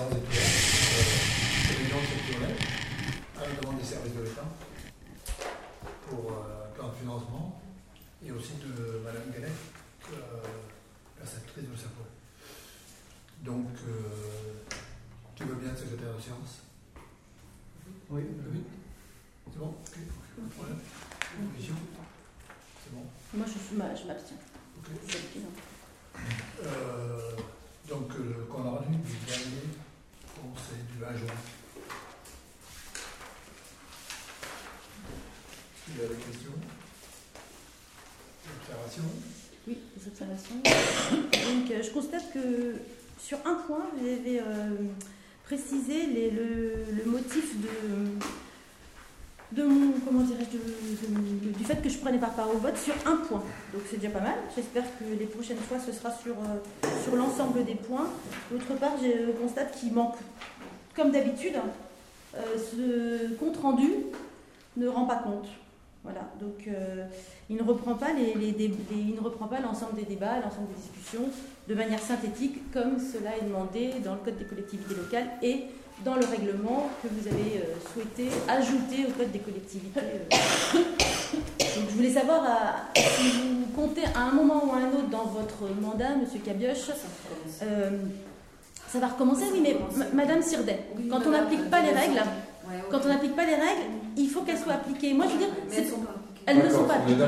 séance est ouverte. Euh, réunion sectorielle à la demande des services de l'État pour euh, un plan de financement et aussi de Madame Gallet, euh, perceptrice de sa Donc, euh, tu veux bien être secrétaire de séance? Oui. Oui. C'est bon? Ok. Pas de problème. C'est bon? Moi, je, suis- je m'abstiens. Ok. C'est le. Euh, donc, euh, le compte rendu du dernier conseil du 20 juin. Il y a des questions? Observations? Oui, des observations. Donc, euh, je constate que sur un point, vous avez euh, précisé le motif de, du fait que je prenais pas part au vote sur un point. Donc, c'est déjà pas mal. J'espère que les prochaines fois, ce sera sur, euh, sur l'ensemble des points. D'autre part, je constate qu'il manque, comme d'habitude, euh, ce compte rendu ne rend pas compte. Voilà, donc euh, il ne reprend pas les- il ne reprend pas l'ensemble des débats, l'ensemble des discussions de manière synthétique, comme cela est demandé dans le code des collectivités locales et dans le règlement que vous avez euh, souhaité ajouter au code des collectivités. euh. Donc je voulais savoir à- si vous comptez à un moment ou à un autre dans votre mandat, Monsieur Cabioche, euh, ça va recommencer, oui, mais ma- Madame Sirdet, quand on n'applique pas les règles, quand on n'applique pas les règles, il faut qu'elles soient appliquées. Moi, je veux dire, c'est- elles ne sont pas appliquées.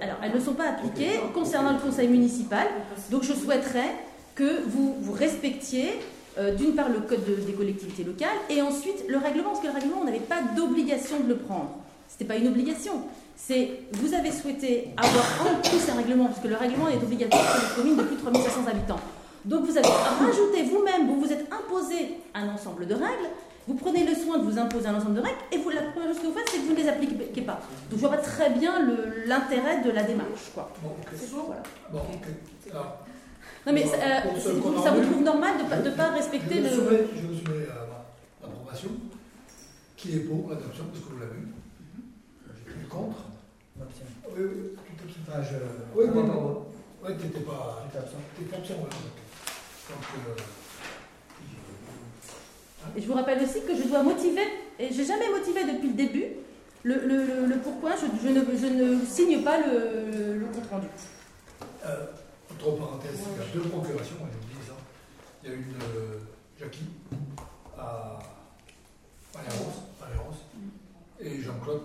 Alors, elles ne sont pas appliquées concernant le conseil municipal. Donc, je souhaiterais que vous, vous respectiez, euh, d'une part, le code de- des collectivités locales et ensuite le règlement, parce que le règlement, on n'avait pas d'obligation de le prendre. Ce n'était pas une obligation. C'est vous avez souhaité avoir en plus un règlement, parce que le règlement est obligatoire pour les communes de plus de 3500 habitants. Donc, vous avez rajouté vous-même, vous vous êtes imposé un ensemble de règles. Vous prenez le soin de vous imposer un ensemble de règles et vous, la première chose que vous faites, c'est que vous ne les appliquez pas. Donc je vois pas très bien l'intérêt de la démarche. Quoi. Bon, voilà. Alors, Non mais euh, ça vous trouve normal de ne pas, de pas respecter je, le... je vous soumets à ma- l'approbation. Qui est pour l'adoption Parce que vous l'avez vu. Qui est contre. Oui, oui. Enfin, je. Oui, je oui. pas au vote. Oui, tu n'étais pas. J'étais absent. Tu étais absent, oui. Donc, euh, Et je vous rappelle aussi que je dois motiver, et j'ai jamais motivé depuis le début, le, le- le- le pourquoi je, je ne, je ne signe pas le, le compte rendu. euh, entre parenthèses, il y a deux procurations, j'ai oublié ça. Il y a une euh, Jackie à Valéance, et Jean-Claude,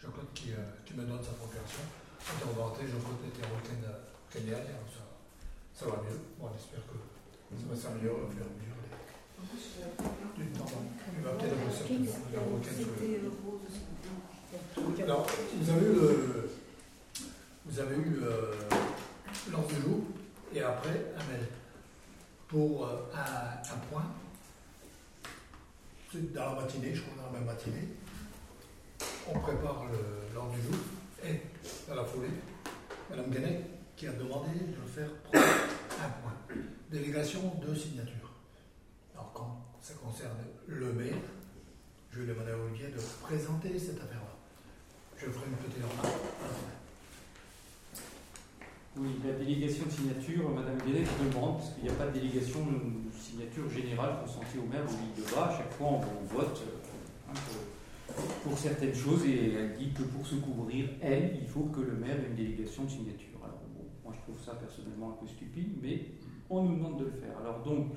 Jean-Claude qui, euh, qui me donne sa procuration. Entre parenthèses, Jean-Claude était à Kenya, ça, ça va mieux. Bon, on espère que ça va s'améliorer au fur et à mesure du temps. Il va peut-être avoir certainement alors, vous avez eu le, vous avez eu euh, l'ordre du jour et après mail pour euh, un, point. C'est dans la matinée, je crois dans la même matinée. On prépare l'ordre du jour et dans la foulée, Madame Guénec qui a demandé de faire un point. Délégation de signature. Alors quand ça concerne le maire, je vais demander à Olivier de présenter cette affaire-là. Je ferai une petite remarque. Oui, la délégation de signature, Madame Guénet demande, parce qu'il n'y a pas de délégation de signature générale consentie au maire ligne de bas. À chaque fois, on, vote euh, pour, pour certaines choses et elle dit que pour se couvrir, elle, il faut que le maire ait une délégation de signature. Alors, bon, moi, je trouve ça personnellement un peu stupide, mais on nous demande de le faire. Alors, donc,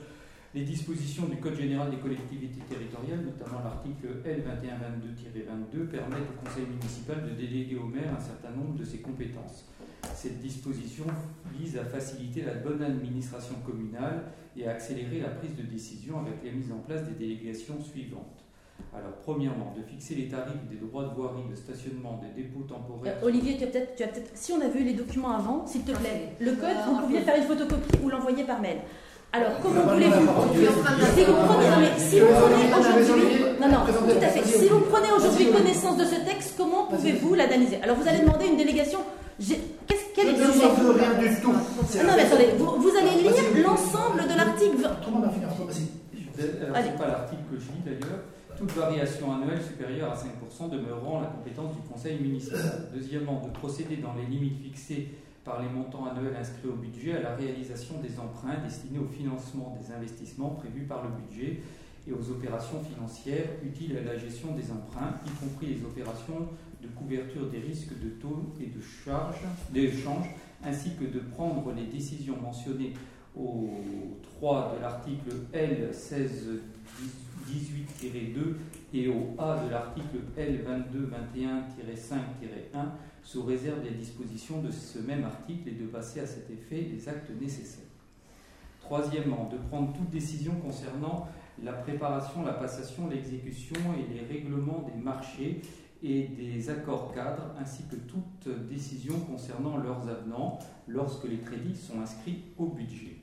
les dispositions du Code général des collectivités territoriales, notamment l'article L2122-22, permettent au conseil municipal de déléguer au maire un certain nombre de ses compétences. Cette disposition vise à faciliter la bonne administration communale et à accélérer la prise de décision avec la mise en place des délégations suivantes. Alors, premièrement, de fixer les tarifs des droits de voirie, de stationnement, des dépôts temporaires. Euh, Olivier, tu as peut-être, tu as peut-être, si on a vu les documents avant, s'il te plaît, le code, vous pouviez faire une photocopie ou l'envoyer par mail. Alors, comment voulez-vous Si vous prenez, non, mais si vous prenez Vas-y, aujourd'hui, non, non, tout à fait. Si vous prenez aujourd'hui connaissance de ce texte, comment pouvez-vous l'analyser Alors, vous allez demander une délégation. Je le ne veux rien du tout. Ah Non, mais attendez, vous, vous allez lire l'ensemble de l'article. Tout le monde finir. Vas-y. Alors, Allez. c'est pas l'article que je lis d'ailleurs. Toute variation annuelle supérieure à 5% demeurant la compétence du conseil municipal. Deuxièmement, de procéder dans les limites fixées par les montants annuels inscrits au budget à la réalisation des emprunts destinés au financement des investissements prévus par le budget et aux opérations financières utiles à la gestion des emprunts, y compris les opérations de couverture des risques de taux et de charges, d'échange, ainsi que de prendre les décisions mentionnées au 3 de l'article L 16 18-2 et au A de l'article L 22 21-5-1 sous réserve des dispositions de ce même article et de passer à cet effet les actes nécessaires. Troisièmement, de prendre toute décision concernant la préparation, la passation, l'exécution et les règlements des marchés et des accords cadres, ainsi que toute décision concernant leurs avenants lorsque les crédits sont inscrits au budget.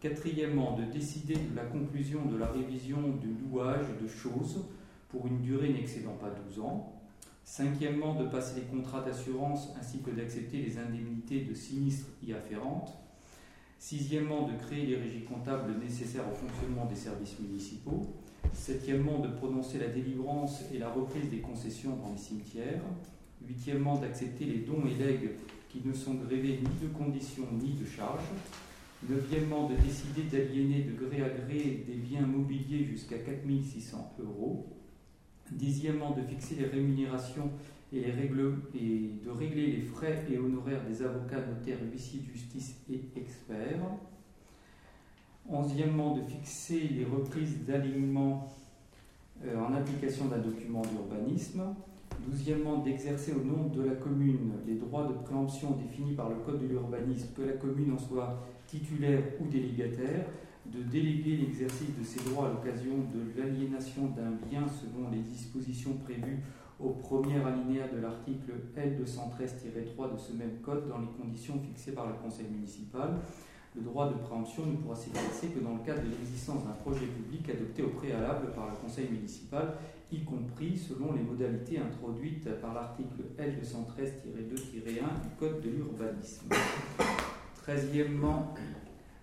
Quatrièmement, de décider de la conclusion de la révision du louage de choses pour une durée n'excédant pas 12 ans. Cinquièmement, de passer les contrats d'assurance ainsi que d'accepter les indemnités de sinistres y afférentes. Sixièmement, de créer les régies comptables nécessaires au fonctionnement des services municipaux. Septièmement, de prononcer la délivrance et la reprise des concessions dans les cimetières. Huitièmement, d'accepter les dons et legs qui ne sont grévés ni de conditions ni de charges. Neuvièmement, de décider d'aliéner de gré à gré des biens mobiliers jusqu'à 4600 euros. Dixièmement, de fixer les rémunérations et, et de régler les frais et honoraires des avocats, notaires, huissiers de justice et experts. Onzièmement, de fixer les reprises d'alignement euh, en application d'un document d'urbanisme. Douzièmement, d'exercer au nom de la commune les droits de préemption définis par le Code de l'urbanisme, que la commune en soit titulaire ou délégataire, de déléguer l'exercice de ses droits à l'occasion de l'aliénation d'un bien selon les dispositions prévues au premier alinéa de l'article L213-3 de ce même code dans les conditions fixées par le conseil municipal. Le droit de préemption ne pourra s'exercer que dans le cadre de l'existence d'un projet public adopté au préalable par le conseil municipal, y compris selon les modalités introduites par l'article L213-2-1 du code de l'urbanisme. Treizièmement,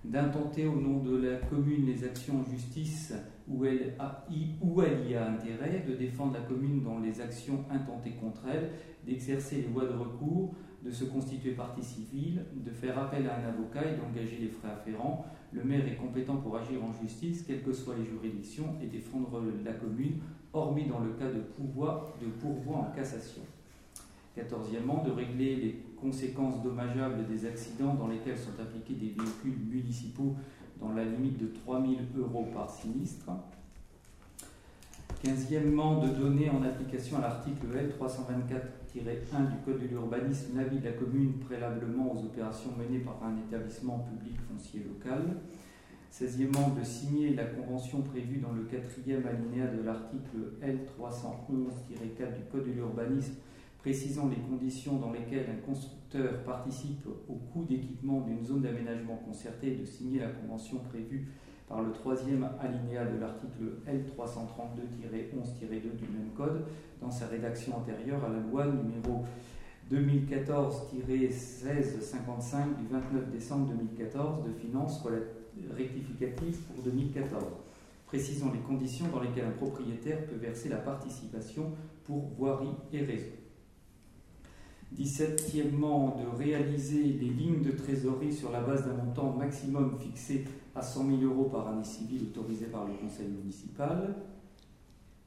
d'intenter au nom de la commune les actions en justice où elle, a, y a intérêt, de défendre la commune dans les actions intentées contre elle, d'exercer les voies de recours, de se constituer partie civile, de faire appel à un avocat et d'engager les frais afférents. Le maire est compétent pour agir en justice, quelles que soient les juridictions, et défendre la commune, hormis dans le cas de pourvoi, de pourvoi en cassation. Quatorzièmement, de régler les conséquences dommageables des accidents dans lesquels sont appliqués des véhicules municipaux dans la limite de 3 000 euros par sinistre. Quinzièmement, de donner en application à l'article L324-1 du Code de l'urbanisme l'avis de la commune préalablement aux opérations menées par un établissement public foncier local. Seizièmement, de signer la convention prévue dans le quatrième alinéa de l'article L311-4 du Code de l'urbanisme précisant les conditions dans lesquelles un constructeur participe au coût d'équipement d'une zone d'aménagement concerté et de signer la convention prévue par le troisième alinéa de l'article L332-11-2 du même code dans sa rédaction antérieure à la loi numéro 2014-1655 du 29 décembre 2014 de finances rectificatives pour 2014, précisant les conditions dans lesquelles un propriétaire peut verser la participation pour voirie et réseau. 17e, de réaliser les lignes de trésorerie sur la base d'un montant maximum fixé à 100 000 euros par année civile autorisé par le conseil municipal.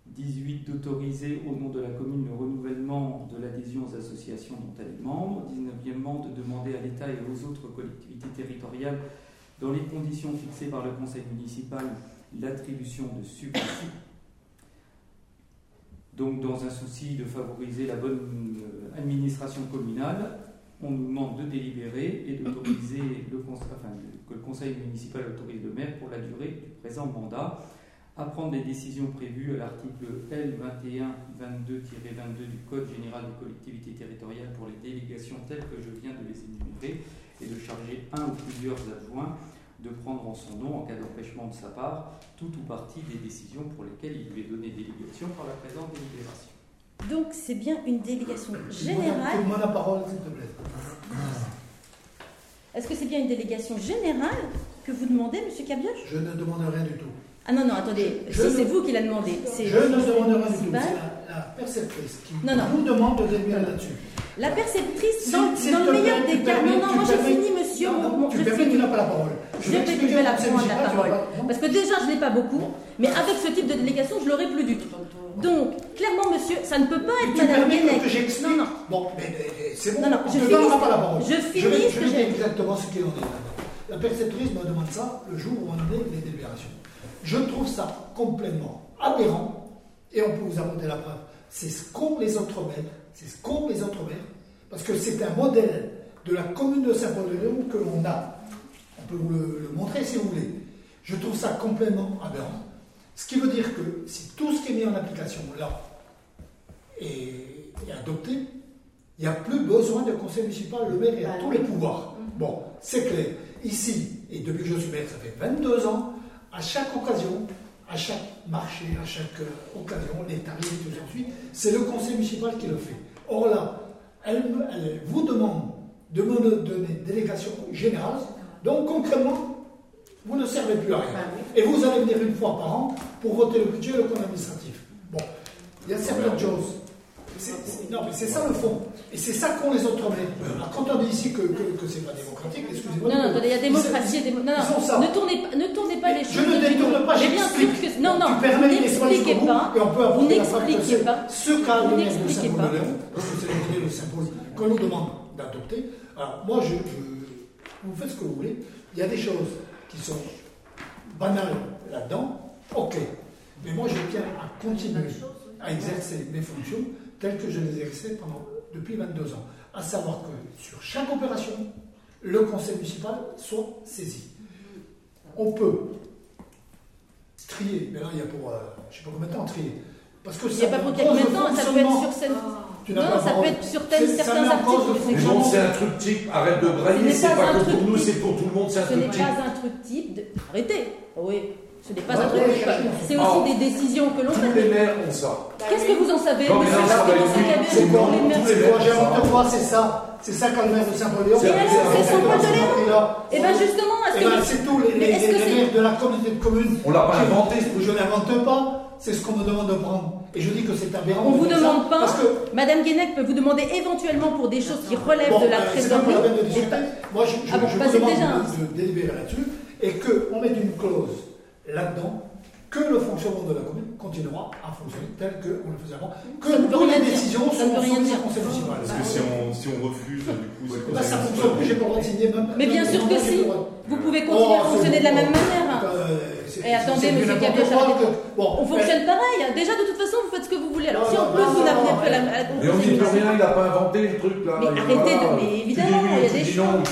18 d'autoriser au nom de la commune le renouvellement de l'adhésion aux associations dont elle est membre. 19e, de demander à l'État et aux autres collectivités territoriales, dans les conditions fixées par le conseil municipal, l'attribution de subventions donc, dans un souci de favoriser la bonne euh, administration communale, on nous demande de délibérer et d'autoriser le, enfin, que le conseil municipal autorise le maire pour la durée du présent mandat à prendre les décisions prévues à l'article L2122-22 du Code général des collectivités territoriales pour les délégations telles que je viens de les énumérer et de charger un ou plusieurs adjoints de prendre en son nom, en cas d'empêchement de sa part, tout ou partie des décisions pour lesquelles il lui est donné délégation par la présente délibération. Donc c'est bien une délégation générale. Donne-moi la parole, s'il te plaît. Est-ce que c'est bien une délégation générale que vous demandez, Monsieur Cabioche Je ne demande rien du tout. Ah non, non, attendez, Je si ne- c'est vous qui l'a demandé. c'est Je ne demande rien du tout. C'est la, la perceptrice qui Non, non. vous demande de là-dessus. La perceptrice, Si- dans, dans le meilleur des cas, non, non, moi j'ai fini, monsieur. Non, mon- non, mon- tu je permets, tu n'as pas la parole. Je vais, je vais la prendre la vas parole. Parce que déjà, je n'ai pas beaucoup, mais avec ce type de délégation, je l'aurai plus du tout. Donc, clairement, monsieur, ça ne peut pas être tu Madame permets Guénec. que j'explique Non, non. Bon, mais, c'est bon, Non, non, on je ne donnera pas la parole. je finis je vais exactement ce qu'il en est. La perceptrice me demande ça le jour où on est les délibérations. Je trouve ça complètement aberrant et on peut vous apporter la preuve. C'est ce qu'ont les autres maires, c'est ce qu'ont les autres maires, parce que c'est un modèle de la commune de Saint-Paul-de-Léon que l'on a. On peut vous le, le montrer si vous voulez. Je trouve ça complètement aberrant. Ce qui veut dire que si tout ce qui est mis en application là est, est adopté, il n'y a plus besoin de conseil municipal. Le maire a Bah tous les pouvoirs. Bon, c'est clair. Ici, et depuis que je suis maire, ça fait 22 ans, à chaque occasion, à chaque marché, à chaque euh, occasion, les tarifs et tout ça c'est le conseil municipal qui le fait. Or là, elle vous demande de donner une délégation générale, donc concrètement, vous ne servez plus à rien. Oui. Et vous allez venir une fois par an pour voter le budget et le compte administratif. Bon, il y a certaines choses. Non, mais c'est ça le fond. Et c'est ça qu'ont les autres maires. Alors, quand on dit ici que, que, que c'est pas démocratique, excusez-moi. Non, non, attendez, il y a démocratie Non, ils non, ça. ne tournez, pas- ne tournez pas les Je choses. ne du détourne pas, Mais bien que. Non, non, tu permets vous les soins n'expliquez pas. Et on peut Vous preuve que n'expliquez pas. ce qu'a Vous de n'expliquez Saint-Paul pas. de parce que c'est le donné de Saint-Paul, qu'on nous demande d'adopter. Alors, moi, je, je- vous faites ce que vous voulez. Il y a des choses qui sont banales là-dedans, ok. Mais moi, je tiens à continuer à exercer mes fonctions telles que je les ai exercées pendant, depuis 22 ans. À savoir que sur chaque opération, le conseil municipal soit saisi. On peut trier, mais là, il y a pour, euh, je ne sais pas combien de temps trier. Parce que Il n'y a pas pour cause temps, ça peut être sur scène. Tu Non, pas ça peut être sur tel- certains articles, le c'est Mais un truc type, arrête de brailler, c'est pas que truc pour nous, c'est pour tout le monde, c'est un Ce n'est truc type. pas un truc type de. Arrêtez Oui, ce n'est pas un truc type. C'est aussi des décisions que l'on Tous les fait. maires ont ça. Qu'est-ce que vous en savez, Non, non, c'est pour bon, les maires tous les Moi, maires. j'invente pas, c'est ça. C'est ça qu'a le maire de Saint-Paul-Léon. Et alors, c'est Saint-Paul-de-Léon Et Et bien justement, est-ce Eh ben, que. c'est tout. Les, maires de la communauté de communes. On l'a pas inventé, Je n'invente pas. C'est ce qu'on me demande de prendre. Et je dis que c'est aberrant. On de vous ça, demande pas. Parce que Madame Guénec peut vous demander éventuellement pour des choses qui relèvent Bon, de la euh, la trésorerie. peine de mais discuter. pas- Moi, je, je, Ah bon, je passez vous demande déjà, hein. de, de délibérer là-dessus et qu'on mette une clause là-dedans que le fonctionnement de la commune continuera à fonctionner tel qu'on le faisait avant. Que Ça ne veut toutes rien les dire. décisions Ça ne veut sont rien soumises dire. au conseil municipal. Parce que si on, si on refuse, du coup, c'est Là, ça fonctionne plus, j'ai pas le droit de signer même. Mais bien sûr que si. Vous pouvez continuer Oh, à fonctionner de la même manière. Et attendez, monsieur que- Bon, On fonctionne pareil. hein. Déjà, de toute façon, vous faites ce que vous voulez. Alors, Non, si en plus non, vous non, plus la. Mais on n'y peut rien, il n'a pas inventé le truc là. Mais arrêtez de- mais évidemment, il y a des choses.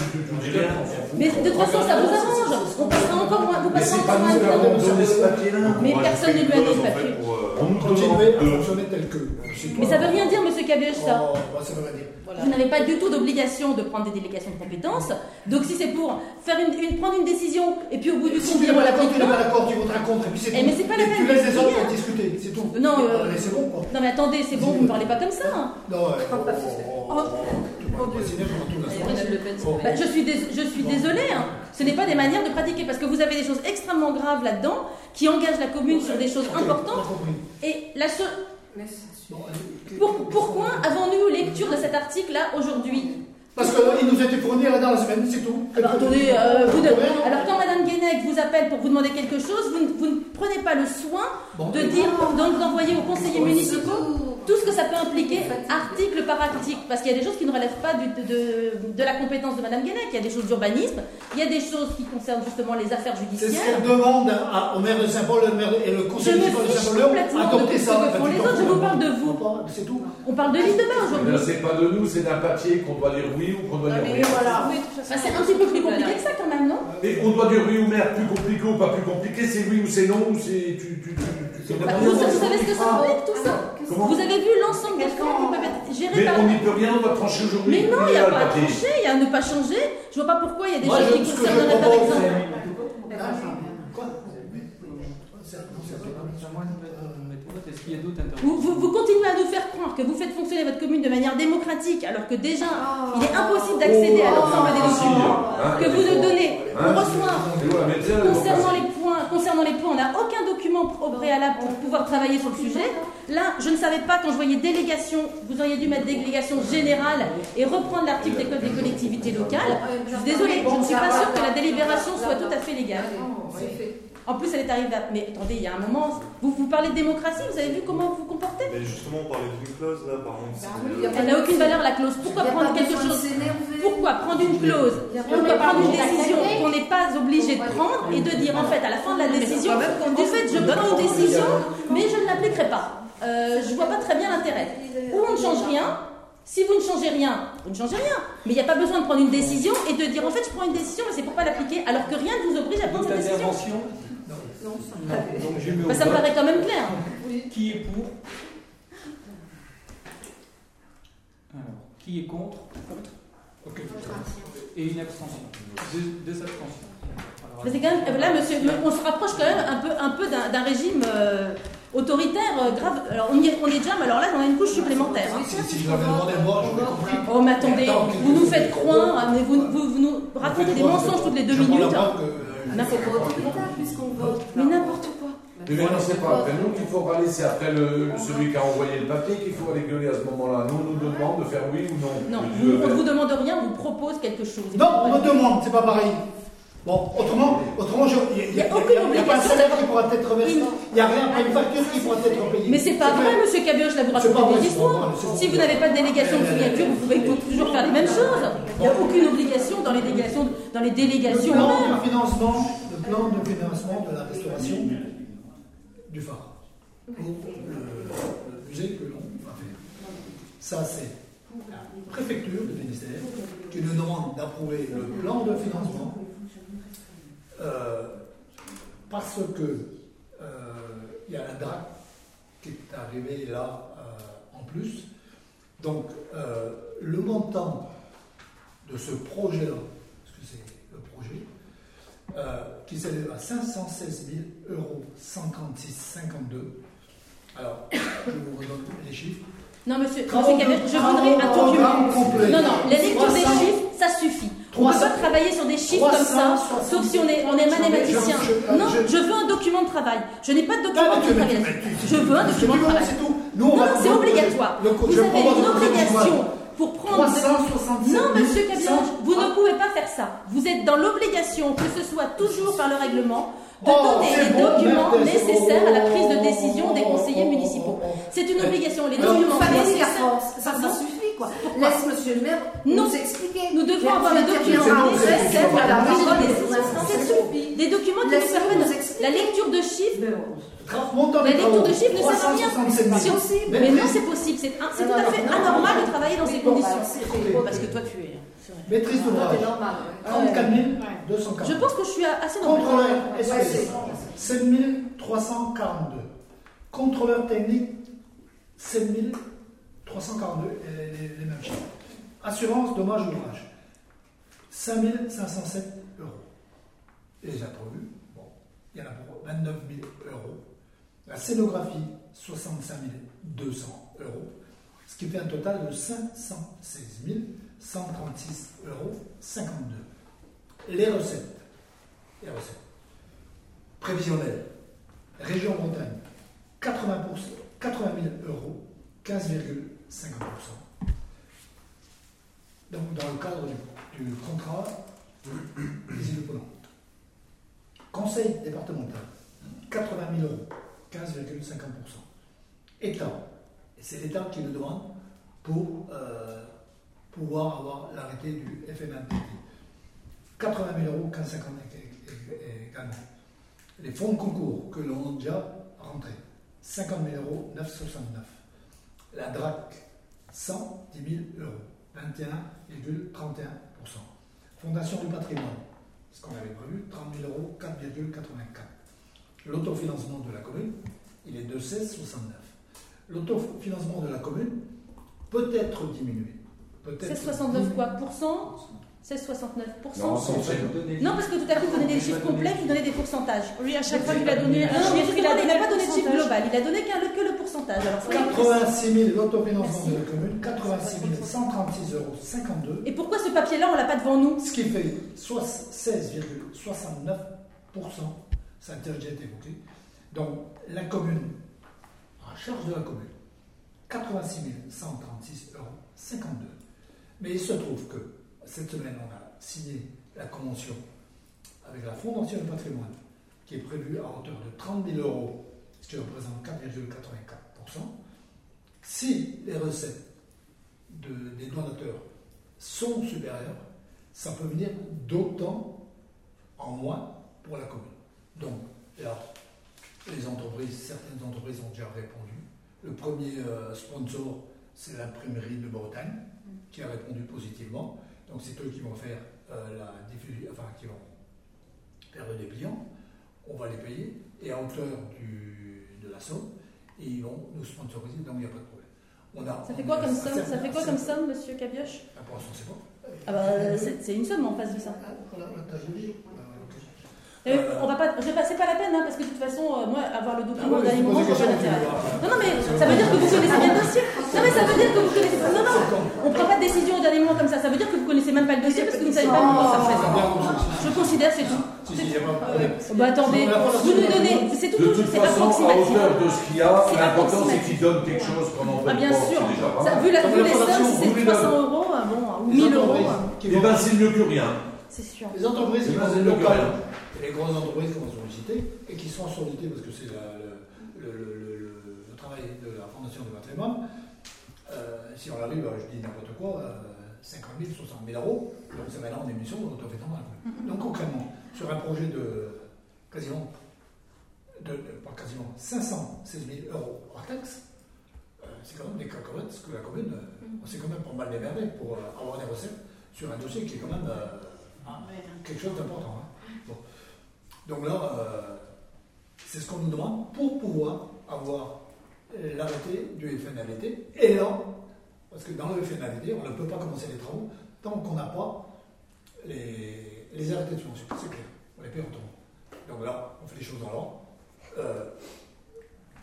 Mais de toute façon, ça vous arrange. On passera encore moins. Vous Mais passerez pas encore moins de temps. Mais personne ne lui a donné clause, ce papier. Euh, On nous Continuer demande à fonctionner tel que. Mais ça veut rien dire, monsieur Cabèche, ça. Oh, bah, ça veut rien dire. Vous n'avez pas du tout d'obligation de prendre des délégations de compétences. Donc si c'est pour faire une, une- prendre une décision et puis au bout du Si compte n'es on pas d'accord, l'applique tu n'es pas. d'accord, tu voteras contre, et puis c'est Eh, tout. mais c'est pas la peine Tu laisses les autres discuter, c'est tout. Non, euh, c'est bon, quoi. Non mais attendez, c'est bon, vous ne parlez pas comme ça. hein. Non. Oh, oh, oh, la. Oh. Bah, je suis, dés- je suis désolée, hein. Ce n'est pas des manières de pratiquer parce que vous avez des choses extrêmement graves là-dedans qui engagent la commune sur des choses importantes. a. Et la seule- pour- pourquoi avons-nous lecture de cet article-là aujourd'hui? Parce qu'il nous était fourni là dans la semaine, c'est tout. Alors, attendez, euh, vous de- alors quand Madame Guénec vous appelle pour vous demander quelque chose, vous, ne- vous ne prenez pas le soin Bon, de dire, donc d'envoyer aux conseillers municipaux tout ce que ça peut impliquer, article par article, parce qu'il y a des choses qui ne relèvent pas du- de, de- de la compétence de Madame Guénec. Il y a des choses d'urbanisme, il y a des choses qui concernent justement les affaires C'est ce judiciaires. qu'elle demande à- au maire de Saint-Paul et le conseil municipal de Saint-Paul ce ça. que Bah, font les autres, je vous parle de vous. C'est tout. On parle de l'île de Bain Mais aujourd'hui. c'est pas de nous, c'est d'un papier qu'on doit dire oui ou qu'on doit dire oui. voilà. Bah, c'est un petit peu plus compliqué que ça quand même, non Et on doit dire oui ou merde, plus compliqué ou pas plus compliqué, c'est oui ou c'est non ou c'est. Tu, tu, tu, Bah, vous, savez ce que ça peut être tout ça Comment Vous avez vu l'ensemble des frais qui peuvent être gérés Mais par on n'y peut rien, on va trancher aujourd'hui. Mais non, il n'y a pas à trancher, il y a à ne pas changer. Je vois pas pourquoi il y a des Moi, choses je- qui ce que je concerneraient par propose, exemple. Quoi C'est- non, c'est un peu- C'est à moi de mettre- de mettre au vote. Est-ce qu'il y a d'autres Vous, vous- vous continuez à nous faire croire que vous faites fonctionner votre commune de manière démocratique alors que déjà il est impossible d'accéder à l'ensemble des Ah, documents hein, que vous nous donnez. Hein On reçoit concernant les points, concernant les points, on n'a aucun document au préalable pour pouvoir travailler sur le sujet. Là, je ne savais pas quand je voyais délégation, vous auriez dû mettre délégation générale et reprendre l'article des codes des collectivités locales. Je suis désolée, je ne suis pas sûre que la délibération soit tout à fait légale. En plus, elle est arrivée à... Mais attendez, il y a un moment, vous, vous parlez de démocratie, vous avez vu comment vous vous comportez Mais justement, on parlait d'une clause là, par exemple. Bah oui, pas Elle n'a aucune valeur, la clause. Pourquoi prendre quelque chose. Pourquoi prendre une clause Pourquoi prendre une décision qu'on n'est pas obligé de prendre et de dire en fait à la fin de la décision, en fait je prends une décision mais je ne l'appliquerai pas. Euh, je vois pas très bien l'intérêt. Ou on ne change rien. Si vous ne changez rien, vous ne changez rien. Mais il n'y a pas besoin de prendre une décision et de dire en fait je prends une décision mais c'est pour pas l'appliquer alors que rien ne vous oblige à prendre cette décision. Non, ça Non. Donc je mets au Bah, ça me paraît quand même clair. Qui est pour Alors, qui est contre Ok. Et une abstention. Deux, deux abstentions. Alors, Mais c'est quand même, là, monsieur, on se rapproche quand même un peu, un peu d'un régime euh, autoritaire euh, grave. Alors on, y est, on est déjà, mais alors là, on a une couche supplémentaire. hein. Si, si. Oh, mais attendez, vous nous faites croire, hein, mais vous, vous, vous nous racontez des mensonges toutes les deux minutes. hein. Puisqu'on vote. Mais n'importe quoi. Mais maintenant, c'est pas après nous qu'il faut râler, c'est après le, celui qui a envoyé le papier qu'il faut aller gueuler à ce moment-là. Nous, on nous demande de faire oui ou non. Non, on ne vous demande rien, on vous propose quelque chose. Non, on me demande, c'est pas pareil. Bon, autrement, il a n'y a, aucune il y a pas un salaire qui pourra être reversé. Il n'y a rien, pas une facture qui pourra être payée. Mais c'est pas vrai, clair. monsieur Cabioche, là vous racontez vrai, des histoires. vrai, Si vous vrai. n'avez pas de délégation de signature, vous pouvez toujours faire les mêmes choses. Il n'y a aucune obligation dans les délégations, dans les Le délégations. plan elles-mêmes. de financement, le plan de financement de la restauration du phare pour le, le musée que l'on va faire. Ça, c'est la préfecture du ministère qui nous demande d'approuver le plan de financement euh, parce que euh, il y a la DRAC qui est arrivée là euh, en plus. Donc, euh, le montant de ce projet-là, parce que c'est le projet, euh, qui s'élève à 516 000 euros 56,52. Alors, je vous redonne les chiffres. Non, monsieur, monsieur je voudrais un document. Non, non, la lecture des 300. chiffres, ça suffit. On ne peut 300. pas travailler sur des chiffres comme ça, 360. sauf si on est, on est mathématicien. Non, je- veux un document de travail. Je n'ai pas de document de travail. Je veux un document de travail. c'est tout. Non, c'est obligatoire. Vous avez une obligation pour prendre. 367 Non, monsieur 100. Cabioche, vous ne pouvez pas faire ça. Vous êtes dans l'obligation, que ce soit toujours par le règlement, de Oh, donner les bon, documents nécessaires à la prise de décision des conseillers municipaux. C'est une obligation. Les documents nécessaires. Ça, suffit, quoi. Laisse monsieur le maire nous expliquer. Nous devons avoir des tu documents c'est à la c'est- parole c'est- des documents qui nous permettent la lecture de chiffres. La lecture de chiffres ne sert à rien. 367 000. Si on- Mais non, c'est possible. C'est tout à fait non, anormal non. de travailler dans ces bon, conditions. bah, Parce que toi, tu es. Maîtrise Non, d'ouvrage. c'est normal. ouais. 34 240. Je pense que je suis assez. Contrôleur Ouais, SPS, c'est- 7 342. Contrôleur technique, 7 342, et les, les mêmes chiffres. Assurance, dommage, ouvrage, 5 507 euros. Et les imprévus, bon, il y en a pour 29 000 euros. La scénographie, 65 200 euros. Ce qui fait un total de 516 136 euros 52. Les recettes. Les recettes. Prévisionnelles. Région Bretagne, 80, 80 000 euros, 15,50%. Donc, dans le cadre du, contrat des îles Pôle. Conseil départemental, 80 000 euros, 15,50%. État, c'est l'État qui le demande pour euh, pouvoir avoir l'arrêté du FNAPT. 80 000 euros, 15,50 également. Les fonds de concours que l'on a déjà rentrés, 50 000 euros, 9,69. La DRAC, 110 000 euros, 21,31%. Fondation du patrimoine, ce qu'on avait prévu, 30 000 euros, 4,84. L'autofinancement de la commune, il est de 16,69. L'autofinancement de la commune peut être diminué. Peut-être 16,69 quoi Pour cent? 16,69 Non, Non, parce que tout à coup, vous donnez des chiffres complets, vous donnez des pourcentages. Oui, à chaque fois qu'il a donné un Non, mais chiffre, il il n'a pas donné de chiffre global, il a donné qu'un- que le pourcentage. Alors, soyez précis. 86 000 l'autofinancement de la commune, 86 136 euros 52, Et pourquoi ce papier-là, on l'a pas devant nous? Ce qui fait soix- 16,69%, ça a déjà été évoqué, Donc la commune, en charge de la commune, 86 136 euros 52. Mais il se trouve que cette semaine, on a signé la convention avec la Fondation du patrimoine, qui est prévue à hauteur de 30 000 euros, ce qui représente 4,84%. Si les recettes de- des donateurs sont supérieures, ça peut venir d'autant en moins pour la commune. Donc, là, les entreprises, certaines entreprises ont déjà répondu. Le premier euh, sponsor, c'est l'imprimerie de Bretagne, qui a répondu positivement. Donc, c'est eux qui vont faire euh, la diffusion, enfin, qui vont faire le dépliant. On va les payer, et à hauteur du, de la somme, et ils vont nous sponsoriser, donc il n'y a pas de problème. On a, Ça fait on quoi comme somme? Ça fait quoi comme somme, monsieur Cabioche Ah, pour l'instant, c'est bon. Ah bah, c'est c'est une somme en face de ça. Ah. Ah, ok. Euh, on va pas, je vais pas- c'est pas la peine, hein, parce que de toute façon, euh, moi, avoir le Ah document ouais, dernier je je pas l'intérêt. Non, non, mais ça veut dire que vous connaissez bien le dossier. Non, mais ça veut dire que vous connaissez. Non, non, on prend pas de décision au dernier moment comme ça. Ça veut dire que vous connaissez même pas le dossier parce que vous ne savez pas comment ça ça. Je considère, c'est tout. Si, si, il n'y a pas de problème. Bah attendez, vous nous donnez, c'est tout, De tout, toute façon, à hauteur de ce qu'il y a, C'est l'important c'est qu'il donne quelque chose en fait Ah bien pas, sûr, pas vu, la, vu les sommes, c'est vous, 300 euros, ah bon, ou Les 1000 euros, ah, qui Eh ben c'est mieux que rien. c'est sûr. Les entreprises qui C'est vont pas être mieux que locales, rien. et les grosses entreprises qui vont solliciter, et qui sont sollicitées parce que c'est le, travail de la Fondation du patrimoine, si on arrive, je dis n'importe quoi, euh, 50 000, 60 000 euros, donc c'est maintenant en émission, on fait tant mal. Donc concrètement, sur un projet de quasiment, de, de- pas quasiment, 516 000 euros hors taxe, euh, c'est quand même des cacahuètes, parce que la commune, euh, on s'est quand même pas mal démerdé pour euh, avoir des recettes sur un dossier qui est quand même euh, hein, quelque chose d'important. hein. Bon. Donc là, euh, c'est ce qu'on nous demande pour pouvoir avoir euh, l'arrêté du FNLT. Et là, parce que dans le FNLT, on ne peut pas commencer les travaux tant qu'on n'a pas les, les arrêtés de subvention. C'est clair, on les paye en temps. Donc là, on fait les choses dans l'ordre. Euh,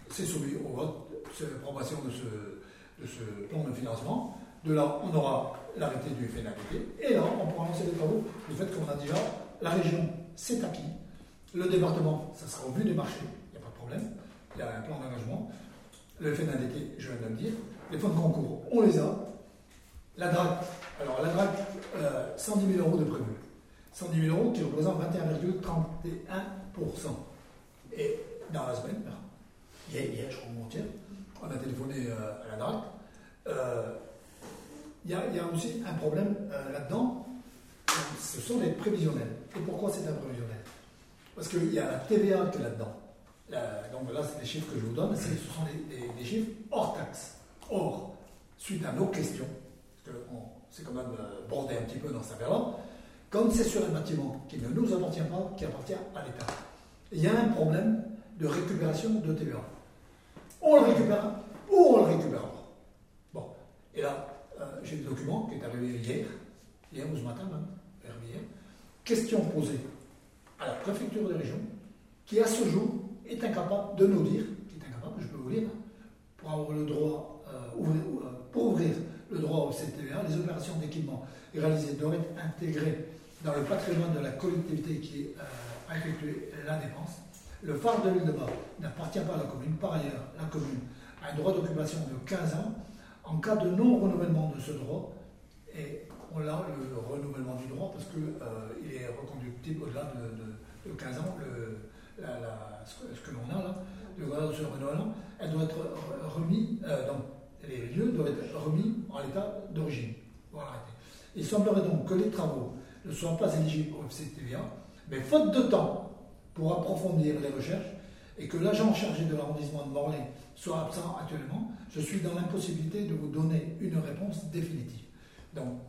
c'est soumis au vote, c'est l'approbation de ce, de ce plan de financement. De là, on aura l'arrêté du FNAPT. Et là, on pourra lancer les travaux. Du fait qu'on a déjà, la région, c'est acquis. Le département, ça sera au vu des marchés, il n'y a pas de problème. Il y a un plan d'engagement. Le FNADT, je viens de le dire. Les fonds de concours, on les a. La DRAC, alors la DRAC, euh, 110 000 euros de prévu. 110 000 euros qui représentent 21,31%. Et dans la semaine, hier, hier, je crois, avant-hier, on a téléphoné euh, à la DRAC. Euh, Il y, a- y a aussi un problème euh, là-dedans, ce sont les prévisionnels. Et pourquoi c'est un prévisionnel? Parce qu'il y a la TVA qui est là-dedans. La- donc là, c'est les chiffres que je vous donne, ce sont des, chiffres hors taxe. Or, suite à nos questions, parce que c'est quand même euh, bordé un petit peu dans affaire-là, comme c'est sur un bâtiment qui ne nous appartient pas, qui appartient à l'État, il y a un problème de récupération de TVA. On le récupère ou on le récupère pas. Bon, et là, euh, j'ai le document qui est arrivé hier, hier ou ce matin même, hier, question posée à la préfecture de région, qui à ce jour est incapable de nous dire, qui est incapable, je peux vous lire, pour avoir le droit, euh, ouvrir- euh, pour ouvrir le droit au CTVA, les opérations d'équipement réalisées doivent être intégrées dans le patrimoine de la collectivité qui euh, a effectué la dépense. Le phare de l'île de Bas n'appartient pas à la commune. Par ailleurs, la commune a un droit d'occupation de 15 ans. En cas de non-renouvellement de ce droit, et on a le renouvellement du droit parce qu'il est reconductible au-delà de, de- de 15 ans, la- ce que, l'on a là, de ce renouvellement, elle doit être re- remis, euh, donc les lieux doivent être remis en l'état d'origine. Voilà. Il semblerait donc que les travaux ne soient pas éligibles au FCTVA, mais faute de temps pour approfondir les recherches et que l'agent chargé de l'arrondissement de Morlaix soit absent actuellement, je suis dans l'impossibilité de vous donner une réponse définitive. Donc,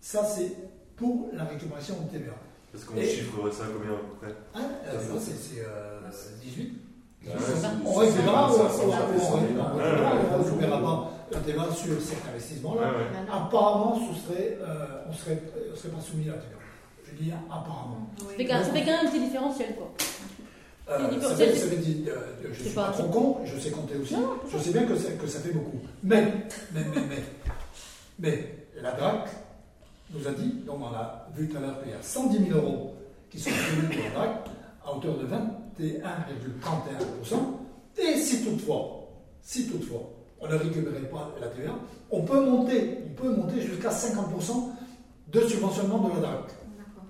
ça c'est pour la récupération de TVA. Parce qu'on chiffrerait ça combien à peu près? Hein? Euh, c'est, euh, 18. Ouais, On récupérera on pas la TVA sur cet investissement-là. Apparemment, ce serait, euh, on ne serait, on serait pas soumis à la TVA. Je dis apparemment. Ça fait quand ça fait quand même un petit différentiel, quoi. Euh, C'est ça fait, euh, je suis pas- trop con, je sais compter aussi. Non, je sais bien que, ça- que ça fait beaucoup. Mais, mais, mais, mais, mais la DRAC nous a dit, donc on a vu tout à l'heure qu'il y a 110 000 euros qui sont prévus pour la DRAC à hauteur de Et si toutefois, si toutefois, on ne récupérait pas la TVA, on peut monter, on peut monter jusqu'à 50% de subventionnement de la DAC.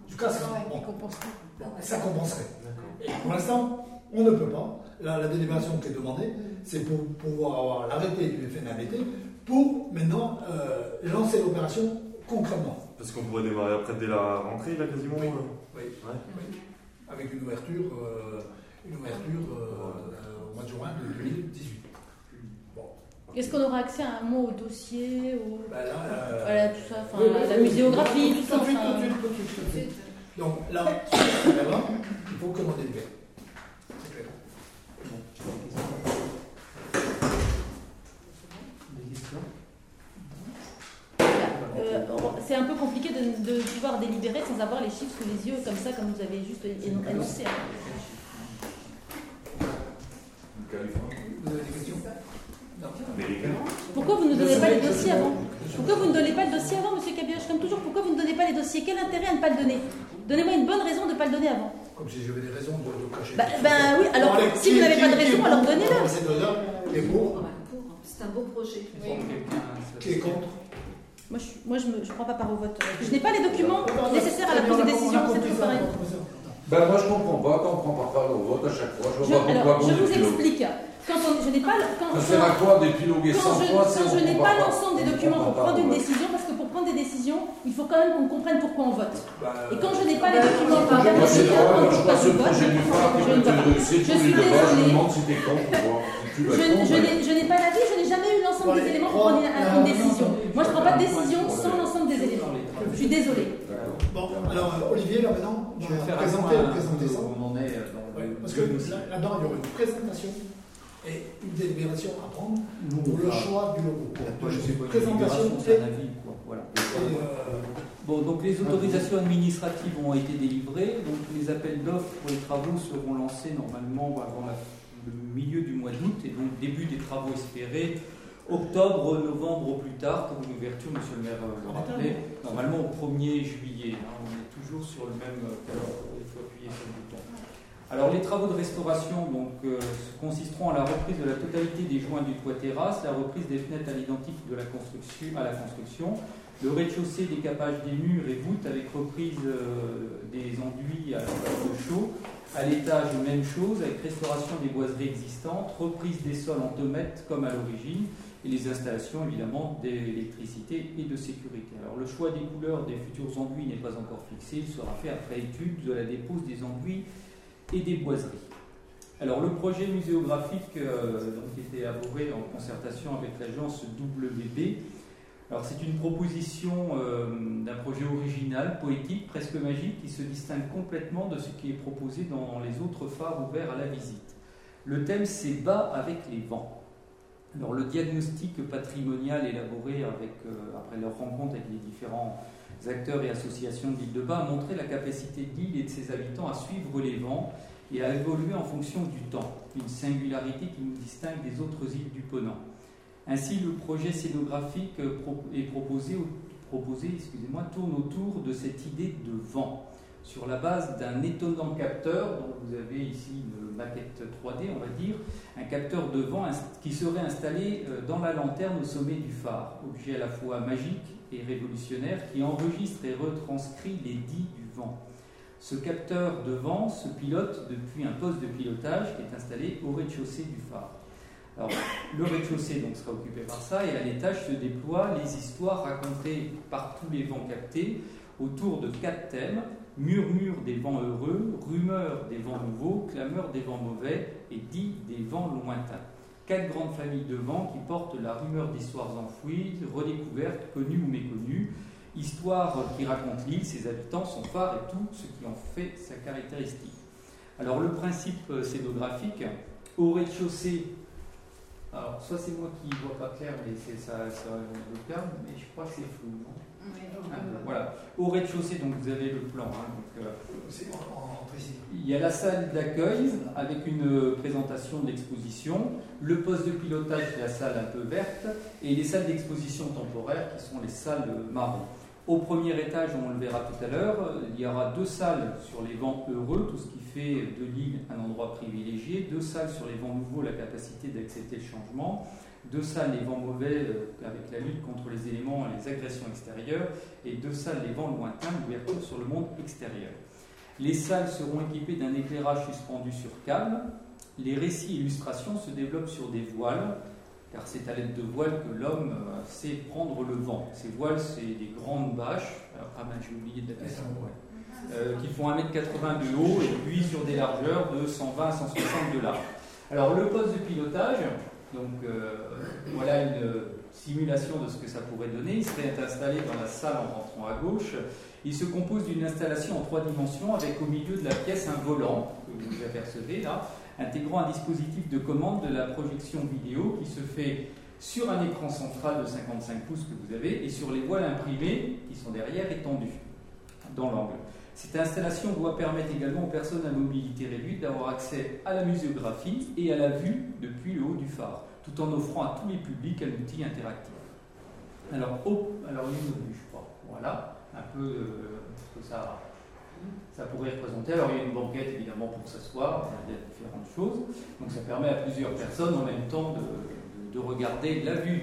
Jusqu'à 50%. Bon, bon, ça compenserait. Et pour l'instant, on ne peut pas. Là, la délibération qui est demandée, c'est pour pouvoir avoir l'arrêté du FNABT pour maintenant euh, lancer l'opération concrètement. Parce qu'on pourrait démarrer après dès la rentrée, là, quasiment Oui. euh. Oui. Ouais. Oui. Avec une ouverture, euh, une ouverture euh, au mois de juin de 2018. Bon. Est-ce qu'on aura accès à un mot au dossier, au... Bah là, euh, Voilà, tout ça, enfin, oui, la, oui, la oui. muséographie, tout ça. Donc là, il faut commander le verre. C'est clair. Des questions Euh, c'est un peu compliqué de, de pouvoir délibérer sans avoir les chiffres sous les yeux, comme ça, comme vous avez juste éno- énoncé. Vous avez des questions. Pourquoi vous ne nous donnez pas les dossiers avant Pourquoi vous ne donnez pas le dossier avant, monsieur Kabirach Comme toujours, pourquoi vous ne donnez pas les dossiers Quel intérêt à ne pas le donner Donnez-moi une bonne raison de ne pas le donner avant. Comme si j'avais des raisons de le cacher. Bah, ben oui, alors si vous n'avez pas de raison, alors donnez-la. C'est pour C'est un beau projet. Qui est contre Moi, je moi, je ne prends pas part au vote. Je n'ai pas les documents nécessaires à la prise de décision, c'est toujours pareil. Ben moi je comprends pas quand on prend pas part au vote à chaque fois. Je Je, alors, je vous explique. Quand on- je n'ai pas, quand, Ça sert à quoi d'épiloguer quand 100 je, fois quand je n'ai pas l'ensemble des documents pour prendre une décision, parce que pour prendre des décisions, il faut quand même qu'on comprenne pourquoi on vote. Bah, Et quand je n'ai pas les Bah, documents pour Moi c'est réfléchir toi, à je projet du phare qui je peut les suis désolée. pour Je, n'ai pas l'avis, je n'ai jamais eu l'ensemble des éléments pour prendre une, non, décision. Moi, je ne prends pas de décision sans l'ensemble des éléments. Je suis désolée. Bon, alors euh, Olivier, là maintenant, Je tu vais vas faire un présenter, ça. où on en est euh, parce que là- là-dedans, il y aura une présentation et une délibération à prendre Nous, pour le choix du logo. Moi, je sais pas, une présentation c'est un avis, quoi. Voilà. et, euh, Bon, donc les autorisations administratives ont été délivrées, donc les appels d'offres pour les travaux seront lancés normalement avant la- le milieu du mois d'août et donc début des travaux espérés octobre, novembre au plus tard pour une ouverture, monsieur le maire euh, le rappelait, normalement au 1er juillet. hein, on est toujours sur le même. euh, il faut appuyer sur le bouton. Alors les travaux de restauration donc, euh, consisteront à la reprise de la totalité des joints du toit terrasse, la reprise des fenêtres à l'identique de la construction, le rez-de-chaussée, décapage des murs et voûtes avec reprise euh, des enduits à de chaud. À l'étage, même chose, avec restauration des boiseries existantes, reprise des sols en tomate comme à l'origine, et les installations évidemment d'électricité et de sécurité. Alors le choix des couleurs des futurs enduits n'est pas encore fixé, il sera fait après étude de la dépose des enduits et des boiseries. Alors le projet muséographique euh, donc, était élaboré en concertation avec l'agence WB. Alors c'est une proposition euh, d'un projet original, poétique, presque magique, qui se distingue complètement de ce qui est proposé dans les autres phares ouverts à la visite. Le thème c'est bas avec les vents. Alors le diagnostic patrimonial élaboré avec, euh, après leur rencontre avec les différents acteurs et associations de l'île de Bas a montré la capacité de l'île et de ses habitants à suivre les vents et à évoluer en fonction du temps, une singularité qui nous distingue des autres îles du Ponant. Ainsi, le projet scénographique est proposé, proposé excusez-moi, tourne autour de cette idée de vent, sur la base d'un étonnant capteur, dont vous avez ici une maquette 3D, on va dire, un capteur de vent qui serait installé euh, dans la lanterne au sommet du phare, objet à la fois magique et révolutionnaire qui enregistre et retranscrit les dits du vent. Ce capteur de vent se pilote depuis un poste de pilotage qui est installé au rez-de-chaussée du phare. Alors, le rez-de-chaussée donc, sera occupé par ça et à l'étage se déploient les histoires racontées par tous les vents captés autour de quatre thèmes murmure des vents heureux, rumeur des vents nouveaux, clameur des vents mauvais et dit des vents lointains. Quatre grandes familles de vents qui portent la rumeur d'histoires enfouies, redécouvertes, connues ou méconnues, histoires qui racontent l'île, ses habitants, son phare et tout ce qui en fait sa caractéristique. Alors le principe euh, scénographique, au rez-de-chaussée, alors soit c'est moi qui ne vois pas clair, mais c'est ça, ça le terme, mais je crois que c'est flou. non? Ah, voilà. Au rez-de-chaussée, donc vous avez le plan. hein, donc, euh, Il y a la salle d'accueil avec une euh, présentation de l'exposition, le poste de pilotage de la salle un peu verte et les salles d'exposition temporaire qui sont les salles marron. Au premier étage, on le verra tout à l'heure, il y aura deux salles sur les vents heureux, tout ce qui fait de l'île un endroit privilégié, deux salles sur les vents nouveaux, la capacité d'accepter le changement, deux salles les vents mauvais euh, avec la lutte contre les éléments et les agressions extérieures, et deux salles les vents lointains, l'ouverture sur le monde extérieur. Les salles seront équipées d'un éclairage suspendu sur câble. Les récits et illustrations se développent sur des voiles, car c'est à l'aide de voiles que l'homme euh, sait prendre le vent. Ces voiles, c'est des grandes bâches, alors, ah ben, j'ai oublié de la question, euh, qui font 1m80 de haut et puis sur des largeurs de 120 à 160 de large. Alors le poste de pilotage, donc euh, voilà une simulation de ce que ça pourrait donner. Il serait installé dans la salle en rentrant à gauche. Il se compose d'une installation en trois dimensions avec au milieu de la pièce un volant que vous apercevez là, intégrant un dispositif de commande de la projection vidéo qui se fait sur un écran central de 55 pouces que vous avez et sur les voiles imprimées qui sont derrière étendues dans l'angle. Cette installation doit permettre également aux personnes à mobilité réduite d'avoir accès à la muséographie et à la vue depuis le haut du phare, tout en offrant à tous les publics un outil interactif. Alors, oh, alors une vue, je crois. Voilà, un peu euh, ce que ça, ça pourrait représenter. Alors, il y a une banquette évidemment pour s'asseoir, il y a différentes choses. Donc, ça permet à plusieurs personnes en même temps de, de, regarder la vue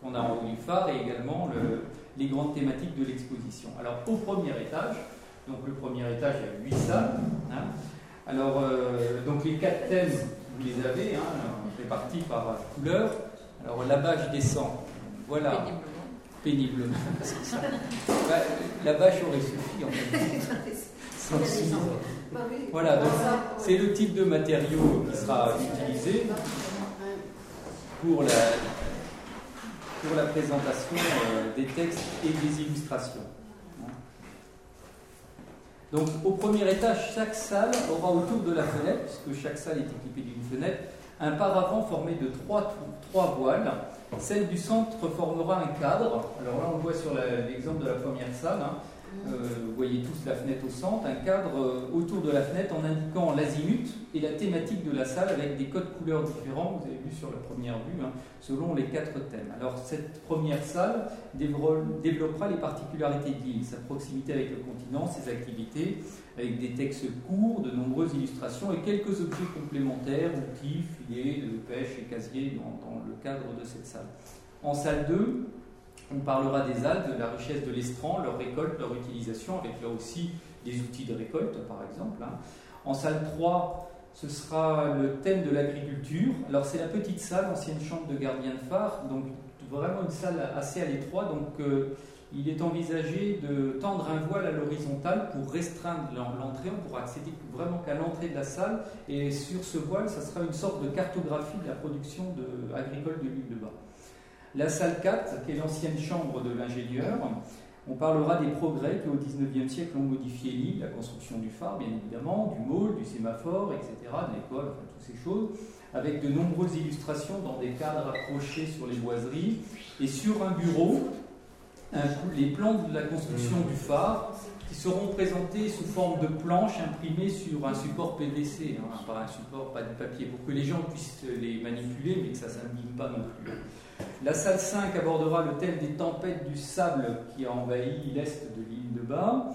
qu'on a du phare et également le, les grandes thématiques de l'exposition. Alors, au premier étage, donc le premier étage, il y a 8 salles. Hein. Alors, euh, donc les quatre thèmes, vous les avez, hein, répartis par couleur. Alors là-bas, je descends. Voilà. Péniblement. bah, la bâche aurait suffi en fait. Voilà, donc c'est le type de matériau qui sera utilisé pour la, pour la présentation euh, des textes et des illustrations. Donc au premier étage, chaque salle aura autour de la fenêtre, puisque chaque salle est équipée d'une fenêtre, un paravent formé de trois, trois voiles. Celle du centre formera un cadre. Alors là, on le voit sur l'exemple de la première salle. Hein. Euh, vous voyez tous la fenêtre au centre, un cadre euh, autour de la fenêtre en indiquant l'azimut et la thématique de la salle avec des codes couleurs différents, vous avez vu sur la première vue, hein, selon les quatre thèmes. Alors cette première salle développera les particularités de l'île, sa proximité avec le continent, ses activités, avec des textes courts, de nombreuses illustrations et quelques objets complémentaires, outils, filets de pêche et casiers dans, dans le cadre de cette salle. En salle 2, on parlera des algues, de la richesse de l'estran, leur récolte, leur utilisation, avec là aussi des outils de récolte, par exemple. Hein. En salle 3, ce sera le thème de l'agriculture. Alors c'est la petite salle, ancienne chambre de gardien de phare, donc vraiment une salle assez à l'étroit. Donc euh, il est envisagé de tendre un voile à l'horizontale pour restreindre l'entrée. On pourra accéder vraiment qu'à l'entrée de la salle. Et sur ce voile, ça sera une sorte de cartographie de la production agricole de l'île de Bas. La salle 4, qui est l'ancienne chambre de l'ingénieur, on parlera des progrès qui au XIXe siècle ont modifié l'île, la construction du phare bien évidemment, du môle, du sémaphore, etc., de l'école, enfin toutes ces choses, avec de nombreuses illustrations dans des cadres accrochés sur les boiseries, et sur un bureau, les plans de la construction du phare qui seront présentés sous forme de planches imprimées sur un support PVC, hein, pas un support, pas de papier, pour que les gens puissent les manipuler, mais que ça ne s'abîme pas non plus. La salle 5 abordera le thème des tempêtes du sable qui a envahi l'est de l'île de Bas.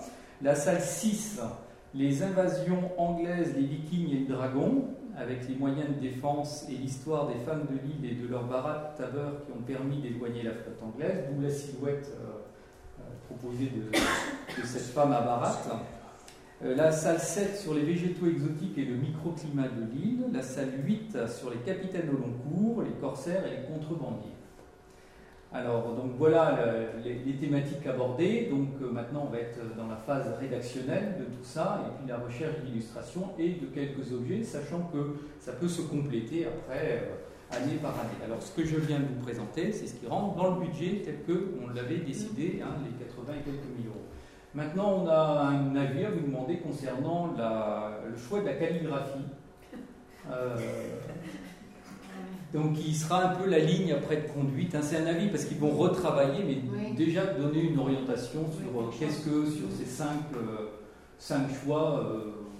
La salle 6, les invasions anglaises, les vikings et les dragons, avec les moyens de défense et l'histoire des femmes de l'île et de leurs baraques tabeurs qui ont permis d'éloigner la flotte anglaise, d'où la silhouette euh, euh, proposée de, cette femme à baraque. Euh, la salle 7 sur les végétaux exotiques et le microclimat de l'île, la salle 8 sur les capitaines au long cours, les corsaires et les contrebandiers. Alors, donc voilà les, thématiques abordées. Donc euh, maintenant, on va être dans la phase rédactionnelle de tout ça, et puis la recherche d'illustration et de quelques objets, sachant que ça peut se compléter après, euh, année par année. Alors, ce que je viens de vous présenter, c'est ce qui rentre dans le budget tel qu'on l'avait décidé, hein, les 80 et quelques millions. Maintenant, on a un avis à vous demander concernant le choix de la calligraphie. Euh, donc, il sera un peu la ligne après de conduite. Hein. C'est un avis parce qu'ils vont retravailler, mais déjà donner une orientation sur euh, qu'est-ce que sur ces cinq, euh, cinq choix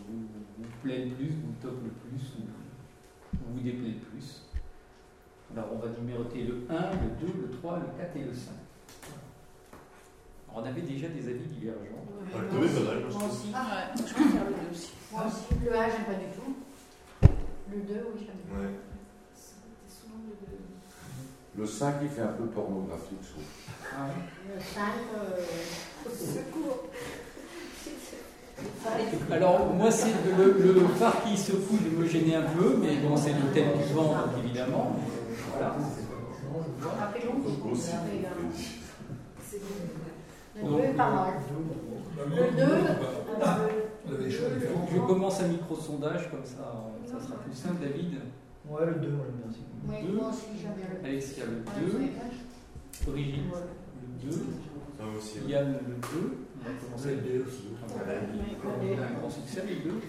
vous, vous plaît le plus, vous top le plus, ou vous déplaît le plus. Alors, on va numéroter le 1, le 2, le 3, le 4 et le 5. On avait déjà des avis divergents. Ah, le deux est pas mal, moi, je Moi aussi. Ouais, je préfère le 2 aussi. Moi aussi. Le A, j'aime pas du tout. Le 2, oui, j'aime bien. Ouais. C'était souvent le 2. Le 5, il fait un peu pornographique, je trouve. Ah. Le 5, euh, au secours. Alors, moi, c'est le, le phare qui se fout de me gêner un peu, mais bon, c'est le thème du vent, donc évidemment. Voilà. Rappelons. Donc aussi. Le 2 est pas mal. Le 2, On avait des choses différentes. Je commence un micro-sondage, comme ça, ça sera plus simple. David, Ouais, le 2, moi j'aime bien aussi. oui, Deux. moi aussi, j'aime bien le 2. Alexia, le Ouais, vous 2, avez pas Brigitte, le 2, Ah, moi aussi. ouais. Yann, le 2. On va commencer avec le 2 aussi. Il a un grand succès, les deux.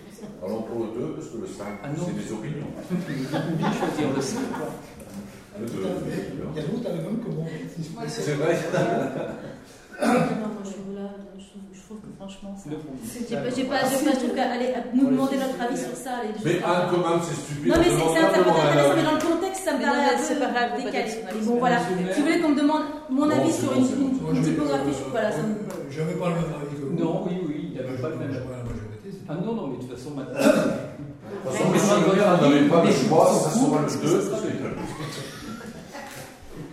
Allons pour le 2, parce que le 5, Ah c'est des opinions. Vous choisir le 5. Le 2, Il y a l'autre, le même que moi. c'est vrai. Non, moi, je trouve là, je trouve, je trouve que franchement, ça. J'ai pas, j'ai pas, j'ai pas, je trouve qu'aller nous demander notre avis sur ça. allez, Mais un, quand même, c'est stupide. Non, mais c'est un peu simplement un intéressant, mais avis. dans le contexte, ça me paraît c'est pas grave, décalé. bon, voilà. Si vous voulez qu'on me demande mon avis sur une, typographie, voilà, ça me. Je n'avais pas le même avis que vous. Non, oui, oui, il n'avait pas le même. c'est- Ah non, non, mais de toute façon, maintenant. De toute façon, mais si on n'avait pas le choix, ça sera le 2.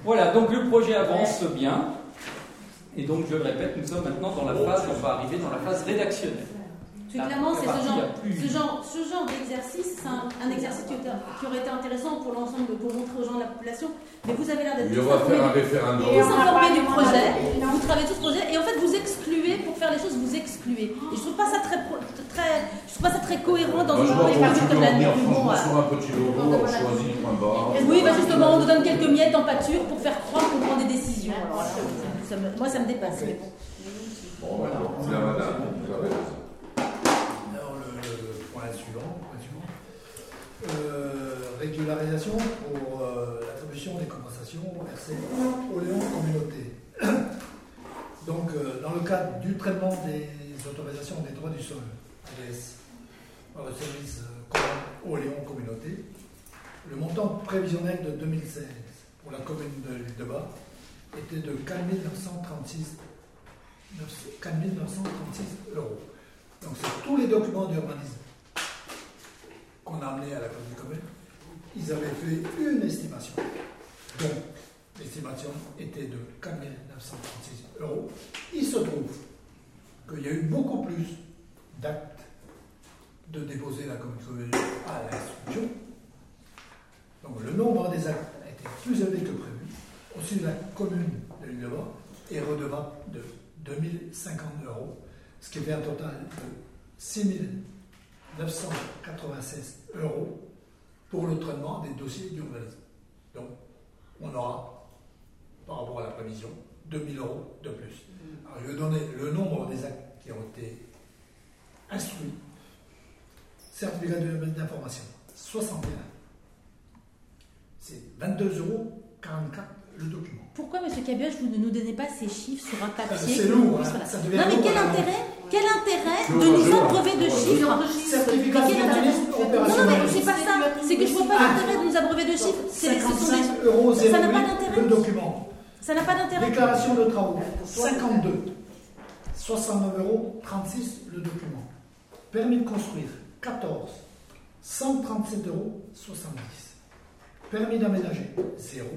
Voilà, donc le projet avance bien. Et donc, je le répète, nous sommes maintenant dans la phase, on va arriver dans la phase rédactionnelle. Que clairement, c'est ce genre, ce genre, ce genre d'exercice, c'est un, un exercice qui, aurait- qui aurait été intéressant pour l'ensemble, pour montrer aux gens de la population. Mais vous avez l'air d'être Oui, tous on va faire un informés, du projet. Vous travaillez tout ce projet et en fait vous excluez pour faire les choses, vous excluez. Et je trouve pas ça très, pro- très, je trouve pas ça très cohérent dans une tu comme la nôtre. Bon, sur un petit logo, on choisit point barre. Oui, bah justement, on nous donne quelques miettes en pâture pour faire croire qu'on prend des décisions. Alors, voilà, ça me- moi, ça me dépasse. mais bon. Madame, vous avez raison. Alors, le, le point suivant, point suivant. Euh, régularisation pour euh, l'attribution des compensations RC aux Léon Communauté. Donc, euh, dans le cadre du traitement des autorisations des droits du sol, par le service euh, aux Léon Communauté, le montant prévisionnel de 2016 pour la commune de l'île de Bas était de 4 936 4 936 euros. Donc c'est tous les documents d'urbanisme qu'on a amenés à la commune commune. Ils avaient fait une estimation. Donc l'estimation était de 4 936 euros. Il se trouve qu'il y a eu beaucoup plus d'actes de déposer la commune à l'instruction. Donc le nombre des actes a été plus élevé que prévu. Aussi la commune de l'île de Bas est redevable de 2050 euros, ce qui fait un total de 6 996 euros pour le traitement des dossiers d'urbanisme. Donc, on aura, par rapport à la prévision, 2000 euros de plus. Alors, je vais donner le nombre des actes qui ont été instruits. Certificat de- d'information, 61. C'est 22,44 euros le document. Pourquoi, Monsieur Cabiage, vous ne nous donnez pas ces chiffres sur un papier C'est lourd, hein, voilà. ça devient Non, mais lourd, quel hein. intérêt, quel intérêt de nous abreuver de chiffres Certificat d'urbanisme Non, non, mais c'est pas ça. C'est que je vois pas l'intérêt de nous abreuver de chiffres. C'est- 55 euros Ça n'a pas 08 d'intérêt. le document. Ça n'a pas d'intérêt. Déclaration de travaux, 52. 69 euros 36 le document. Permis de construire, 14. 137 euros 70. Permis d'aménager, 0.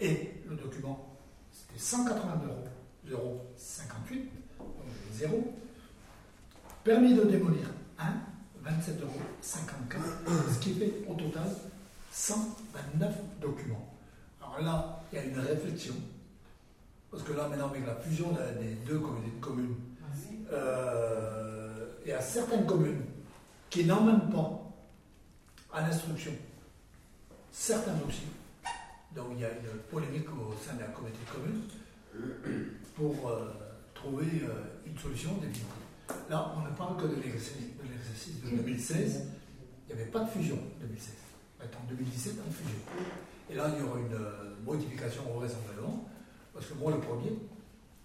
Et le document, c'était 180 euros, 0,58, donc 0. Permis de démolir, 1, 27 euros 54, ce qui fait au total 129 documents. Alors là, il y a une réflexion, parce que là, maintenant, avec la fusion de- des deux communautés de communes, euh, il y a certaines communes qui n'emmènent pas à l'instruction certains dossiers. Donc il y a une polémique au sein de la communauté de communes pour euh, trouver euh, une solution définitive. Là, on ne parle que de l'exercice de, l'exercice de 2016. Il n'y avait pas de fusion en 2016. Maintenant, en 2017, on fusion. Et là, il y aura une euh, modification vraisemblablement, parce que moi, le premier,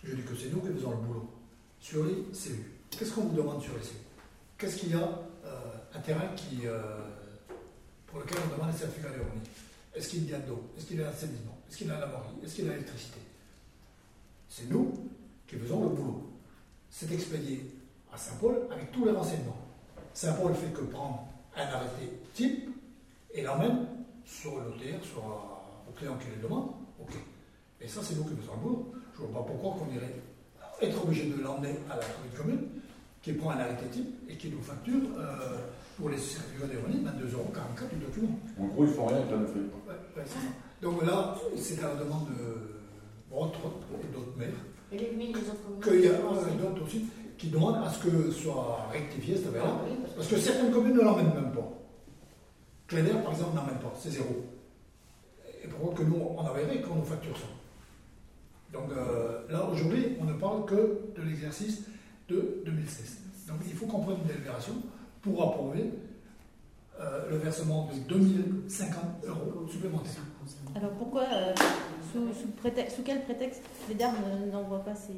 je dis que c'est nous qui faisons le boulot. Sur les CU. Qu'est-ce qu'on vous demande sur les CU Qu'est-ce qu'il y a un terrain qui, pour lequel on demande un certificat d'urbanisme Est-ce qu'il y a de l'eau? Est-ce qu'il y a l'assainissement? Est-ce qu'il y a la voirie Est-ce qu'il y a l'électricité? C'est nous qui faisons le boulot. C'est expédié à Saint-Paul avec tous les renseignements. Saint-Paul fait que prendre un arrêté type et l'emmène sur l'OTR, sur un- au client qui le demande. Ok. Et ça, c'est nous qui faisons le boulot. Je ne vois pas pourquoi qu'on irait être obligé de l'emmener à la commune, qui prend un arrêté type et qui nous facture euh, pour les certificats d'urbanisme 22,44 euros du document. En gros, ils font rien avec la feuille. Ouais, ouais, c'est ça. Donc là, c'est à la demande de Brotte et d'autres maires, Et les communes des autres communes qu'il y a aussi. euh, d'autres aussi, qui demandent à ce que soit rectifié cette affaire-là. Ah parce que certaines communes ne l'emmènent même pas. Cléder, par exemple, n'emmène pas, c'est zéro. Et pourquoi que nous, on enverrait qu'on nous facture ça Donc euh, là, aujourd'hui, on ne parle que de l'exercice de 2016. Donc il faut qu'on prenne une délibération pour approuver euh, le versement de 2050 euros supplémentaires. Alors pourquoi, euh, sous, sous prétexte- sous quel prétexte les ne- n'envoient pas ces.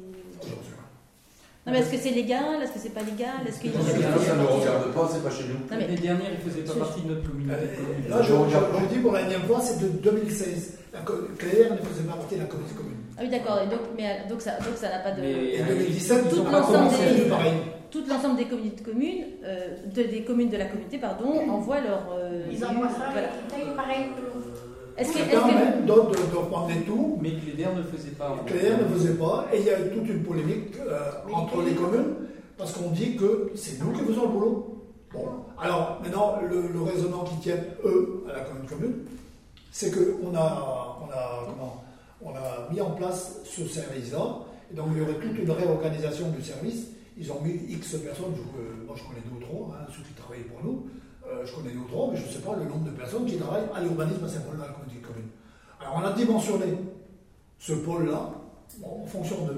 Non, mais est-ce que c'est légal? Est-ce que c'est pas légal? Est-ce que ça, ça ne nous regarde pas, c'est pas chez nous. Non, mais- L'année dernière, il ne faisait pas Je- partie de notre communauté. Euh, Là, je, je- je dis pour la énième fois, c'est de 2016. La Cléder ne faisait pas partie de la communauté commune. Ah oui, d'accord. et Donc, mais, donc, ça donc ça n'a pas de. Mais- Et 2017, ils Tout ont pas l'ensemble commencé des- pareil. Tout l'ensemble des communautés de communes, euh, de- des communes de la communauté, pardon, envoient leur. euh, Ils envoient ça, voilà. pareil Est-ce que, est-ce Certains que- même, d'autres les tout. Mais Cléder ne faisait pas. Claire ne faisait pas, et il y a eu toute une polémique euh, entre les communes, parce qu'on dit que c'est nous qui faisons le boulot. Bon, alors maintenant, le, le raisonnement qui tient, eux, à la commune commune, c'est qu'on a, on a, comment, on a mis en place ce service-là, et donc il y aurait toute une réorganisation du service. Ils ont mis X personnes, je- moi je connais deux hein, ceux qui travaillent pour nous, euh, je connais deux ou trois, mais je ne sais pas le nombre de personnes qui travaillent à l'urbanisme à Saint-Paul, dans la commune. Alors on a dimensionné ce pôle-là en fonction de.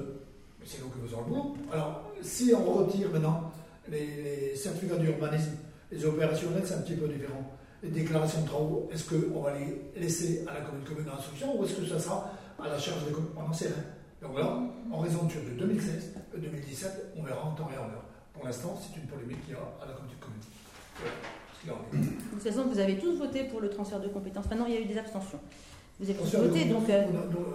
Mais c'est nous qui faisons le boulot. Alors, si on retire maintenant les, certificats d'urbanisme, les opérationnels, c'est un petit peu différent. Les déclarations de travaux, est-ce qu'on va les laisser à la commune commune d'instruction ou est-ce que ça sera à la charge des communes? On n'en sait rien. Donc là, on raisonne sur de 2016, euh, 2017, on verra en temps et en heure. Pour l'instant, c'est une polémique qu'il y a à la commune commune. Voilà en. De toute façon, vous avez tous voté pour le transfert de compétences. Maintenant, il y a eu des abstentions. Vous avez tous voté, donc, euh,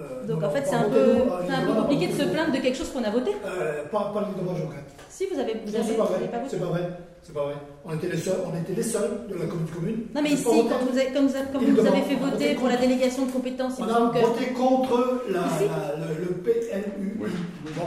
euh, donc nous, en fait, c'est un peu, nous, un peu l'Union, compliqué de se plaindre de quelque chose qu'on a voté. Euh, pas, pas le au grade. Si vous avez, vous Non, avez, c'est pas vous vrai. avez pas voté. C'est pas vrai. C'est pas vrai. On était les seuls, on était les seuls de la commune commune. Non, mais ici, quand vous avez, comme vous avez, vous fait voter pour la délégation de compétences, il On a que. voté contre la, la- le, le PLU. Oui. Bon,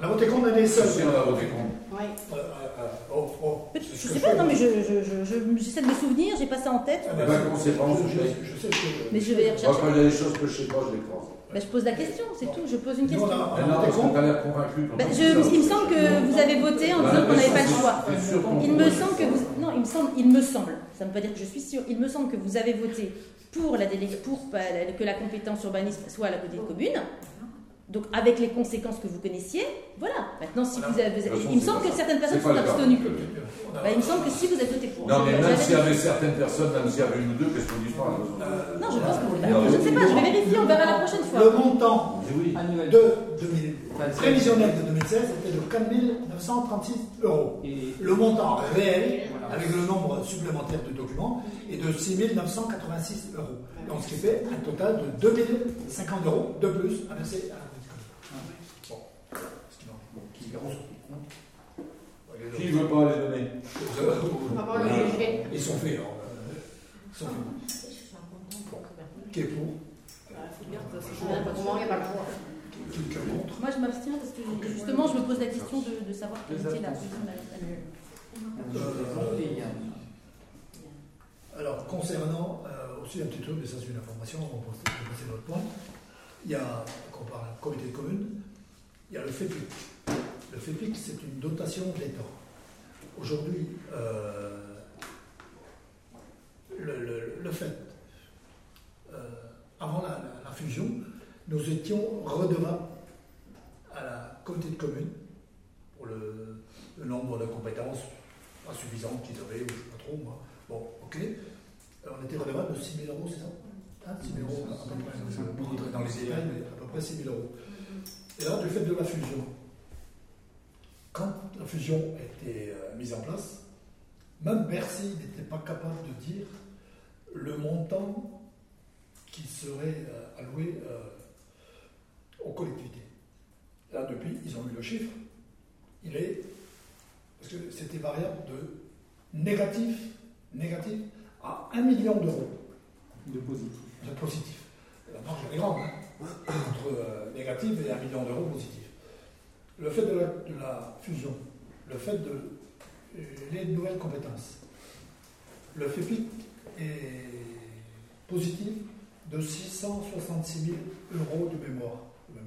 on a voté contre, on est les seuls. Si on a voté contre. Oui. Euh, euh, euh, oh, oh, Je sais pas, non, mais je, je, je, je- j'essaie de me souvenir, j'ai pas ça en tête. Ah, comment c'est pas, on se je, sais. Mais je vais Moi, rechercher. quand il y a des choses que je sais pas, je les croise. Ben, je pose la question, c'est tout. Je pose une question. l'air convaincu. Ben, je- il me semble que vous avez voté en disant qu'on n'avait pas le choix. Il me semble que vous. Non, il me semble, il me semble. Ça ne veut pas dire que je suis sûre. Il me semble que vous avez voté pour, la délé- pour que la compétence urbanisme soit à la côté de commune. Donc, avec les conséquences que vous connaissiez, voilà. Maintenant, si vous avez. Il me semble que certaines personnes sont abstenues. Bah, il me semble que si vous avez voté pour. Non, mais même s'il y avait certaines personnes, même s'il y avait une ou deux, qu'est-ce qu'on dit pas là Euh, Non, je pense que vous a- Je ne sais pas, je vais vérifier, on verra la prochaine fois. Le montant oui. Annuel. de 2000, Enfin, c'est- prévisionnel de 2016 était de 4 936 euros. Et Le montant réel, Voilà. avec le nombre supplémentaire de documents, est de 6 986 euros. Donc, ce qui fait un total de 2050 euros de plus à verser à la politique. Bon, ce qu'il en est. bon, qui. Qui veut pas les donner? Ils sont faits, euh, Ils sont faits. Qui est pour? Comment il n'y a pas le choix. Qui qui est contre Moi, je m'abstiens parce que justement, je me pose la question de, de savoir quelle était la Alors, concernant euh, aussi un petit truc, mais ça c'est une information, on va passer l'autre point. Il y a, quand on parle de comité de communes, il y a le FEPIC. Le FEPIC, c'est une dotation de l'État. Aujourd'hui, euh, le, le- le fait, euh, avant la, la- la fusion, nous étions redevables à la comité de communes pour le, le nombre de compétences pas suffisantes qu'ils avaient, ou je ne sais pas trop moi. Bon, ok. Euh, On était redevable de 6 000 euros, c'est ça? Hein, 6 000 euros, à peu près. Je ne vais pas rentrer dans les détails, mais à peu près 6 000 euros. Et là, du fait de la fusion, quand la fusion a été euh, mise en place, même Bercy n'était pas capable de dire le montant qui serait euh, alloué euh, aux collectivités. Là, depuis, ils ont eu le chiffre, il est. Parce que c'était variable de négatif, négatif à 1 million d'euros De positif. de positif. La marge est grande, hein, entre euh, négatif et 1 million d'euros positif. Le fait de la, fusion, le fait de euh, les nouvelles compétences, le FEPIC est positif de 666 000 euros de mémoire, de.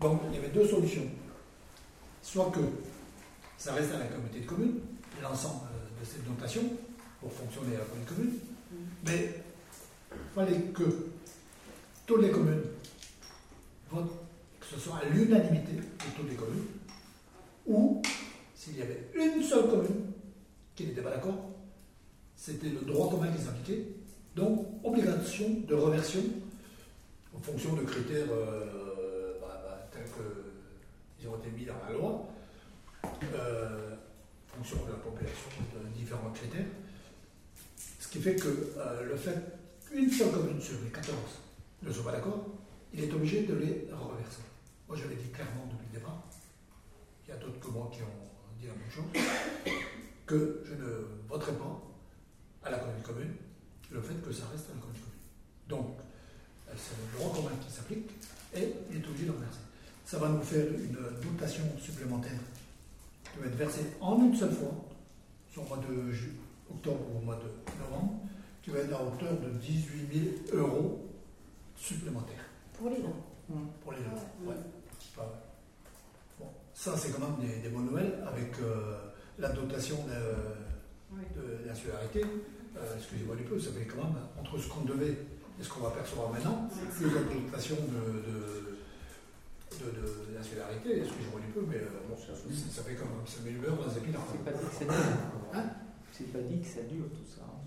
Donc il y avait deux solutions. Soit que ça reste à la communauté de communes, l'ensemble euh, de cette dotation, pour fonctionner à la communauté de communes, mais il fallait que toutes les communes votent, que ce soit à l'unanimité de toutes les communes, ou s'il y avait une seule commune qui n'était pas d'accord, c'était le droit commun qui s'appliquait, donc obligation de reversion en fonction de critères euh, bah, bah, tels qu'ils ont été mis dans la loi, euh, en fonction de la population, de différents critères. Ce qui fait que euh, le fait qu'une seule commune sur les 14 ne soit pas d'accord, il est obligé de les reverser. Moi, j'avais dit clairement depuis le départ, il y a d'autres que moi qui ont dit la même chose, que je ne voterai pas à la commune commune le fait que ça reste à la commune commune. Donc, euh, c'est le droit commun qui s'applique et il est obligé de reverser. Ça va nous faire une dotation supplémentaire qui va être versée en une seule fois, sur le mois de octobre ou au mois de novembre, qui va être à hauteur de 18 000 euros supplémentaires Pour les dents. pour les deux. Ouais. Pas 150 des, des Noël avec euh, la dotation de, oui. de l'insularité. Euh, excusez-moi du peu, ça fait quand même entre ce qu'on devait et ce qu'on va percevoir maintenant, plus la dotation de, de, de l'insularité. Excusez-moi du peu, mais euh, bon, ça, ça, fait quand même, ça met le beurre dans les épinards. C'est pas dit que ça dure. Hein? C'est pas dit que ça dure tout ça. Hein.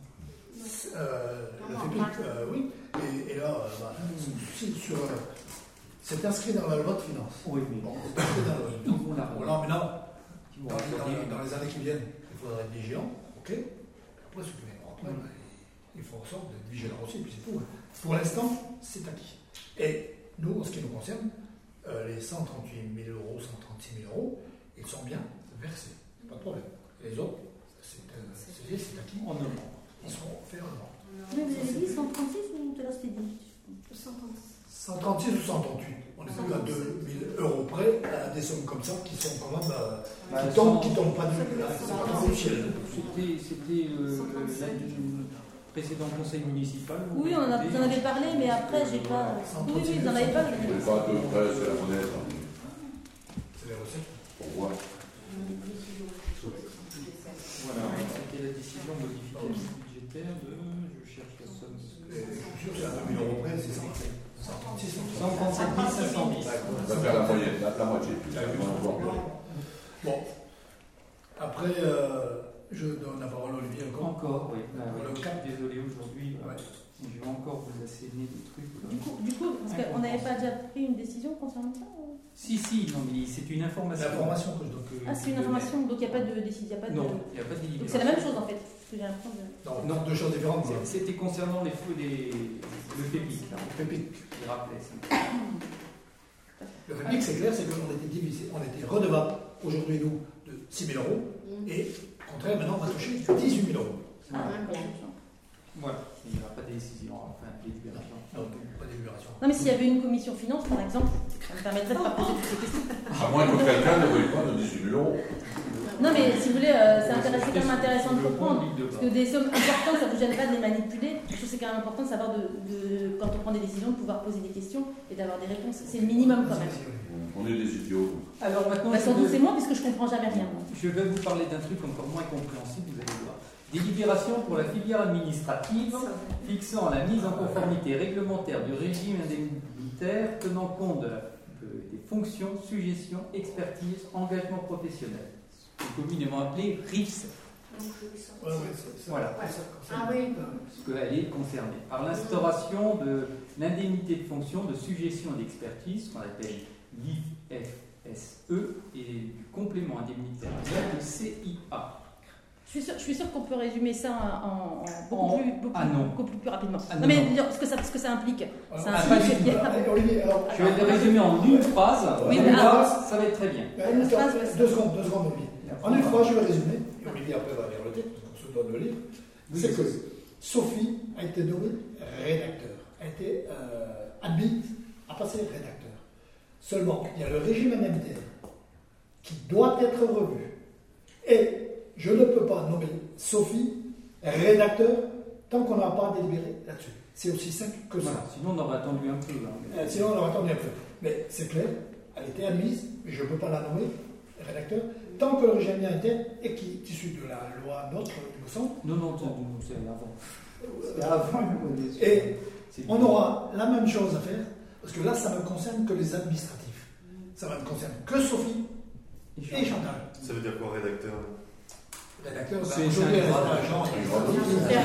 Euh, la FEPIC, euh, oui. Et, et là, euh, bah, sur, c'est inscrit dans la loi de finances. Oui, mais Bon, c'est inscrit dans la loi de finances. Ils vont la Bon, là, maintenant, Ils dans, dans- dans les années qui viennent, il faudra être vigilant, ok Après, ceux qui viendront après, ben, il faut en sorte d'être vigilant aussi, puis c'est tout. hein. Pour l'instant, c'est acquis. Et nous, en ce qui nous concerne, euh, les 138 000 euros, 136 000 euros, ils sont bien versés. Pas de problème. Les autres, c'est euh, acquis. En novembre. Ils seront faits en novembre. Mais vous avez dit 136 ou tout à l'heure c'était dit 136 ou 138. On est plus à 2000 euros près, à des sommes comme ça qui sont quand même. euh, Bah, qui tombent, qui tombent pas du c'est ciel. C'était c'était, euh, le précédent conseil municipal. Oui, on en a, vous en avez parlé, mais après j'ai pas. Oui, oui, vous en avez parlé. Mais pas de près, c'est la monnaie, ça. C'est les recettes. Pour voir. Voilà, c'était la décision modificative budgétaire de. Je cherche la somme. Je suis sûr que c'est à 2000 euros près, c'est 136 137 510. On va faire la moyenne, la, la moitié. Bon. Après, euh, je donne la parole à Olivier encore. Encore, oui. Là, Pour oui. le cap. Désolé aujourd'hui. Ouais. Je vais encore vous asséner des trucs. Du coup, du coup parce qu'on n'avait pas déjà pris une décision concernant ça ou- Si, si, non, mais c'est une information. L'information que je Ah, c'est une information, donc il n'y a pas de décision. il a de- n'y a pas de Donc délibération. c'est la même chose en fait. Que de. Non, non, deux choses différentes. C'était concernant les feux des. le FEPIC, là. FEPIC. Il rappelait ça. Le FEPIC, c'est clair, c'est qu'on était divisé, on était redevable aujourd'hui, nous, de 6 000 euros, et au contraire, maintenant, on va toucher 18 000 euros. Ah, Ah. Voilà. Il n'y aura pas de décision, enfin, délibération. Pas d'éluberation. Non, mais s'il y avait une commission finance, par exemple, ça me permettrait de pas poser toutes ces questions. À moins que quelqu'un ne veuille pas de 18 000 euros. Non, mais si vous voulez, euh, c'est intéressant, quand même intéressant de comprendre. Parce que des sommes importantes, ça ne vous gêne pas de les manipuler. Je trouve que c'est quand même important de savoir, de, de- quand on prend des décisions, de pouvoir poser des questions et d'avoir des réponses. C'est le minimum quand même. On est des idiots. Alors maintenant, Bah, sans doute, c'est moi, puisque je comprends jamais rien. moi. Je vais vous parler d'un truc encore moins compréhensible, vous allez voir. Délibération pour la filière administrative fixant la mise en conformité réglementaire du régime indemnitaire tenant compte de la- fonctions, suggestions, expertise, engagement professionnel. Communément appelé RIFS, Ouais, ouais, Voilà. c'est ça, comme ça. Ah oui. parce qu'elle est concernée par l'instauration de l'indemnité de fonction de suggestion et d'expertise, ce qu'on appelle l'IFSE, et du complément indemnitaire de CIA. Je suis je sûre qu'on peut résumer ça en, en beaucoup, En- plus, beaucoup, ah non. beaucoup plus rapidement. Ah non, non, mais non. ce que ça, ce que ça implique. Alors, Ça ah, implique pas du qu'il y a- Allez, Olivier, alors, Je vais le résumer en une phrase. Oui, Une mais phrase, ça va être très bien. Une phrase, seconde, ouais. deux secondes, deux secondes, Olivier. En une phrase, je vais résumer, et Olivier après va lire le texte, parce qu'on se doit de le lire. C'est que Sophie a été nommée rédacteur, a été euh, admise à passer rédacteur. Seulement, il y a le régime indemnitaire qui doit être revu. Et je ne peux pas nommer Sophie rédacteur tant qu'on n'a pas délibéré là-dessus. C'est aussi simple que ça. Voilà, Sinon, on aurait attendu un peu. hein. Euh, Sinon, on aurait attendu un peu. Mais c'est clair, elle était admise, mais je ne peux pas la nommer rédacteur, tant que le régime indemnitaire, et qui est issu de la loi NOTRe, il me semble, Non, non, c'est c'est avant. avant. et on aura la même chose à faire, parce que là, ça ne me concerne que les administratifs. Ça ne me concerne que Sophie et Chantal. Ça veut dire quoi, rédacteur? Rédacteur, C'est- aujourd'hui, c'est un agent, C'est un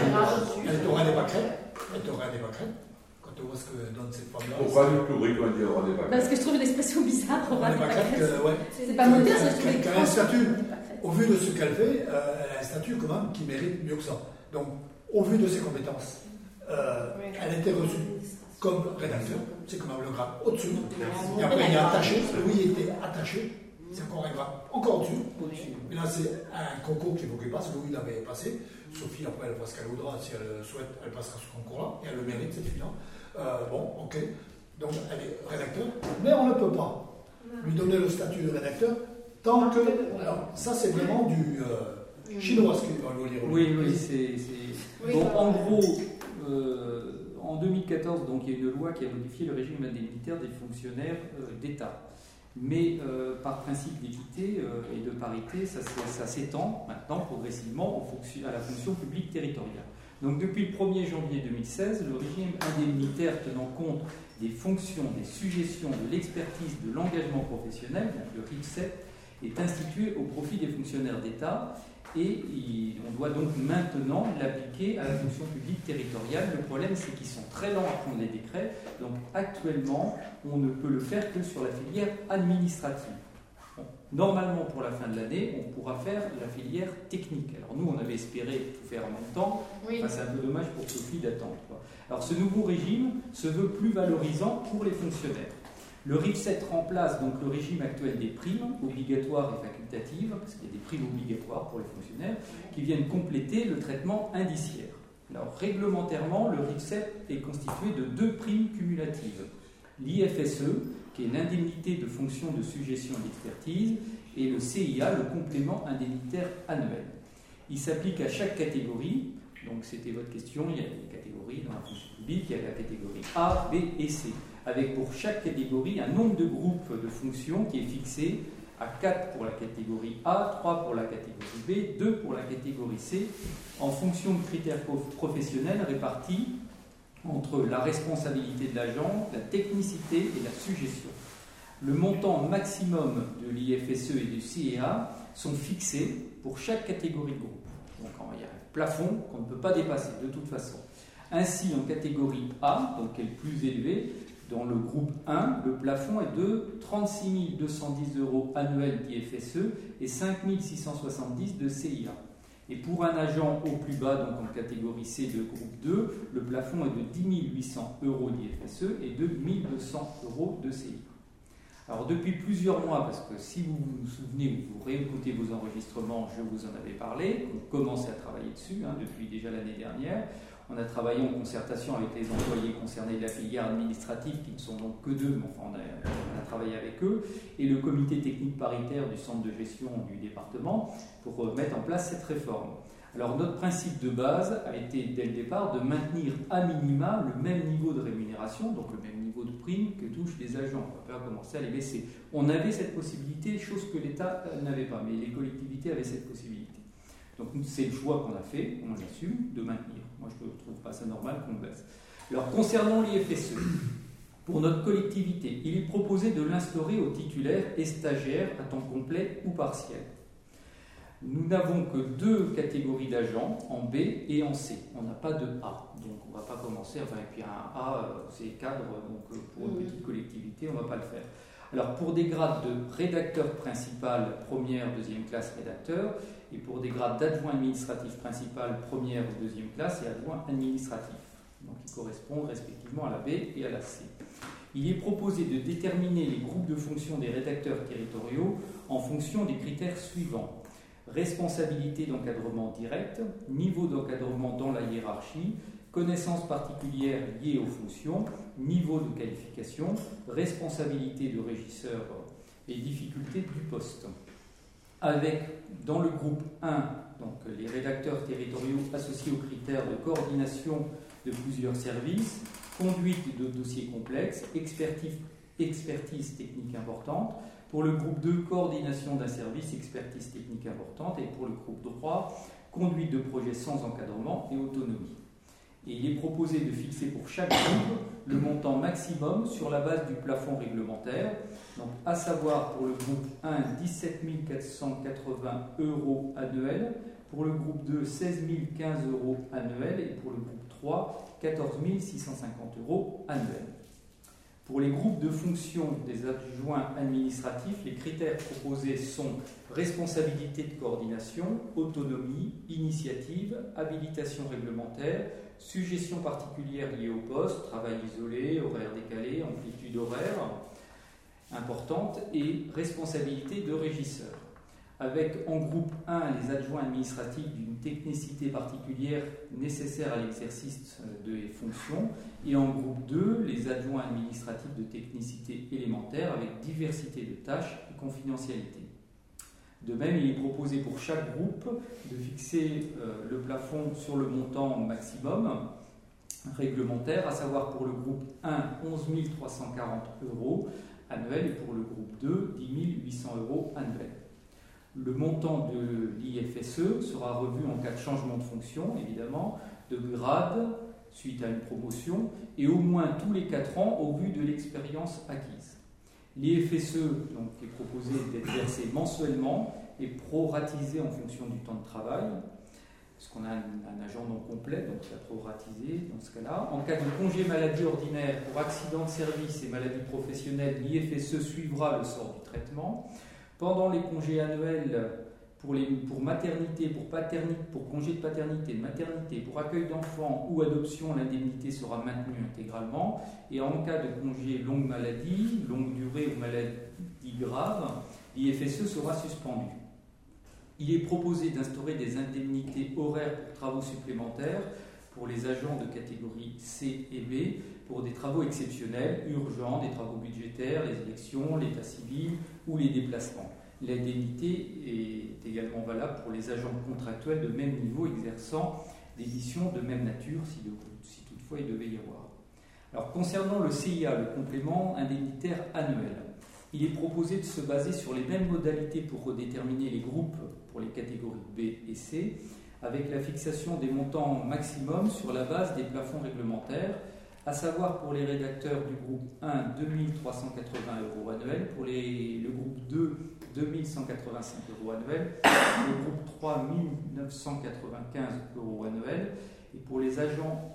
elle C'est t'aura des pâquerettes, elle t'aura des pâquerettes, quand on voit ce que donne cette femme-là. Pourquoi du pluriel quand on dit aura des Parce vacances que je trouve l'expression bizarre. on On va a des pâquerettes, pas. C'est pas moderne, je trouve Qu'elle a un statut. Au vu de ce qu'elle fait, euh, elle a un statut quand même qui mérite mieux que ça. Donc, au vu de ses compétences, euh, elle était reçue comme rédacteur, c'est quand même le grade au-dessus. Et après, il est attaché, Louis était attaché, c'est encore encore au-dessus. Au-dessus. Mais là, c'est un concours qu'il faut qu'il passe, Louis l'avait passé. Sophie, après, elle ce qu'elle voudra, si elle souhaite, elle passera ce concours-là, et elle le mérite, cette fille-là. Euh, bon, ok. Donc, elle est rédacteur, mais on ne peut pas lui donner le statut de rédacteur tant que. Alors, ça, c'est vraiment du euh, chinois ce qu'il va. Oui, oui, c'est. Donc, en gros, euh, en 2014, donc, il y a une loi qui a modifié le régime indemnitaire des fonctionnaires euh, d'État. Mais euh, par principe d'équité euh, et de parité, ça, s'étend maintenant progressivement à la fonction publique territoriale. Donc depuis le 1er janvier 2016, le régime indemnitaire tenant compte des fonctions, des suggestions, de l'expertise, de l'engagement professionnel, donc le RIP7, est institué au profit des fonctionnaires d'État et il- on doit donc maintenant l'appliquer à la fonction publique territoriale. Le problème, c'est qu'ils sont très lents à prendre les décrets, donc actuellement, on ne peut le faire que sur la filière administrative. Bon, Normalement, pour la fin de l'année, on pourra faire la filière technique. Alors nous, on avait espéré tout faire en même temps, Oui. Enfin, c'est un peu dommage pour Sophie d'attendre. Alors ce nouveau régime se veut plus valorisant pour les fonctionnaires. Le RIF 7 remplace donc le régime actuel des primes obligatoires et facultatives, parce qu'il y a des primes obligatoires pour les fonctionnaires, qui viennent compléter le traitement indiciaire. Alors réglementairement, le RIF 7 est constitué de deux primes cumulatives. L'IFSE, qui est l'indemnité de fonction de suggestion d'expertise, et le CIA, le complément indemnitaire annuel. Il s'applique à chaque catégorie, donc c'était votre question, il y a des catégories dans la fonction publique, il y a la catégorie A, B et C, avec pour chaque catégorie un nombre de groupes de fonctions qui est fixé à 4 pour la catégorie A, 3 pour la catégorie B, 2 pour la catégorie C, en fonction de critères prof- professionnels répartis entre la responsabilité de l'agent, la technicité et la suggestion. Le montant maximum de l'IFSE et du CEA sont fixés pour chaque catégorie de groupe. Donc il y a un plafond qu'on ne peut pas dépasser de toute façon. Ainsi, en catégorie A, donc qui est le plus élevé, dans le groupe 1, le plafond est de 36 210 euros annuels d'IFSE et 5 670 de CIA. Et pour un agent au plus bas, donc en catégorie C de groupe 2, le plafond est de 10 800 euros d'IFSE et de 1 200 euros de CIA. Alors depuis plusieurs mois, parce que si vous vous souvenez ou vous réécoutez vos enregistrements, je vous en avais parlé, on commençait à travailler dessus hein, depuis déjà l'année dernière. On a travaillé en concertation avec les employés concernés de la filière administrative, qui ne sont donc que deux, mais enfin on a, travaillé avec eux, et le comité technique paritaire du centre de gestion du département pour mettre en place cette réforme. Alors notre principe de base a été dès le départ de maintenir à minima le même niveau de rémunération, donc le même niveau de prime que touchent les agents. On va pas commencer à les baisser. On avait cette possibilité, chose que l'État euh, n'avait pas, mais les collectivités avaient cette possibilité. Donc c'est le choix qu'on a fait, on l'assume, de maintenir. Moi je ne trouve pas ça normal qu'on le baisse. Alors concernant l'IFSE, pour notre collectivité, il est proposé de l'instaurer aux titulaires et stagiaires à temps complet ou partiel. Nous n'avons que deux catégories d'agents, en B et en C. On n'a pas de A. Donc on ne va pas commencer, enfin, et puis un A, euh, c'est cadre, donc euh, pour une Mhm. petite collectivité, on ne va pas le faire. Alors pour des grades de rédacteur principal, première, deuxième classe rédacteur, et pour des grades d'adjoint administratif principal première ou deuxième classe et adjoint administratif. Donc ils correspondent respectivement à la B et à la C. Il est proposé de déterminer les groupes de fonctions des rédacteurs territoriaux en fonction des critères suivants. Responsabilité d'encadrement direct, niveau d'encadrement dans la hiérarchie, connaissances particulières liées aux fonctions, niveau de qualification, responsabilité de régisseur et difficulté du poste. Avec dans le groupe 1 donc les rédacteurs territoriaux associés aux critères de coordination de plusieurs services, conduite de dossiers complexes, expertise, technique importante. Pour le groupe 2, coordination d'un service, expertise technique importante. Et pour le groupe 3, conduite de projets sans encadrement et autonomie. Et il est proposé de fixer pour chaque groupe le montant maximum sur la base du plafond réglementaire, donc à savoir pour le groupe 1 17 480 euros annuels, pour le groupe 2 16 015 euros annuels et pour le groupe 3 14 650 euros annuels. Pour les groupes de fonction des adjoints administratifs, les critères proposés sont responsabilité de coordination, autonomie, initiative, habilitation réglementaire, suggestion particulière liée au poste, travail isolé, horaire décalé, amplitude horaire importante et responsabilité de régisseur avec en groupe 1 les adjoints administratifs d'une technicité particulière nécessaire à l'exercice des fonctions, et en groupe 2 les adjoints administratifs de technicité élémentaire avec diversité de tâches et confidentialité. De même, il est proposé pour chaque groupe de fixer euh, le plafond sur le montant maximum réglementaire, à savoir pour le groupe 1 11 340 euros annuels et pour le groupe 2 10 800 euros annuels. Le montant de l'IFSE sera revu en cas de changement de fonction, évidemment, de grade suite à une promotion, et au moins tous les 4 ans au vu de l'expérience acquise. L'IFSE donc, est proposé d'être versé mensuellement et proratisé en fonction du temps de travail, parce qu'on a un, agent non complet, donc c'est proratisé dans ce cas-là. En cas de congé maladie ordinaire pour accident de service et maladie professionnelle, l'IFSE suivra le sort du traitement. Pendant les congés annuels pour, les, pour maternité, pour paternité, congé de paternité, maternité, pour accueil d'enfants ou adoption, l'indemnité sera maintenue intégralement. Et en cas de congé longue maladie, longue durée ou maladie grave, l'IFSE sera suspendu. Il est proposé d'instaurer des indemnités horaires pour travaux supplémentaires pour les agents de catégorie C et B pour des travaux exceptionnels, urgents, des travaux budgétaires, les élections, l'état civil ou les déplacements. L'indemnité est également valable pour les agents contractuels de même niveau exerçant des missions de même nature, si, toutefois il devait y avoir. Alors, concernant le CIA, le complément indemnitaire annuel, il est proposé de se baser sur les mêmes modalités pour redéterminer les groupes pour les catégories B et C, avec la fixation des montants maximum sur la base des plafonds réglementaires, à savoir pour les rédacteurs du groupe 1, 2380 euros annuels, pour le groupe 2, 2185 euros annuels, le groupe 3, 1995 euros annuels, et pour les agents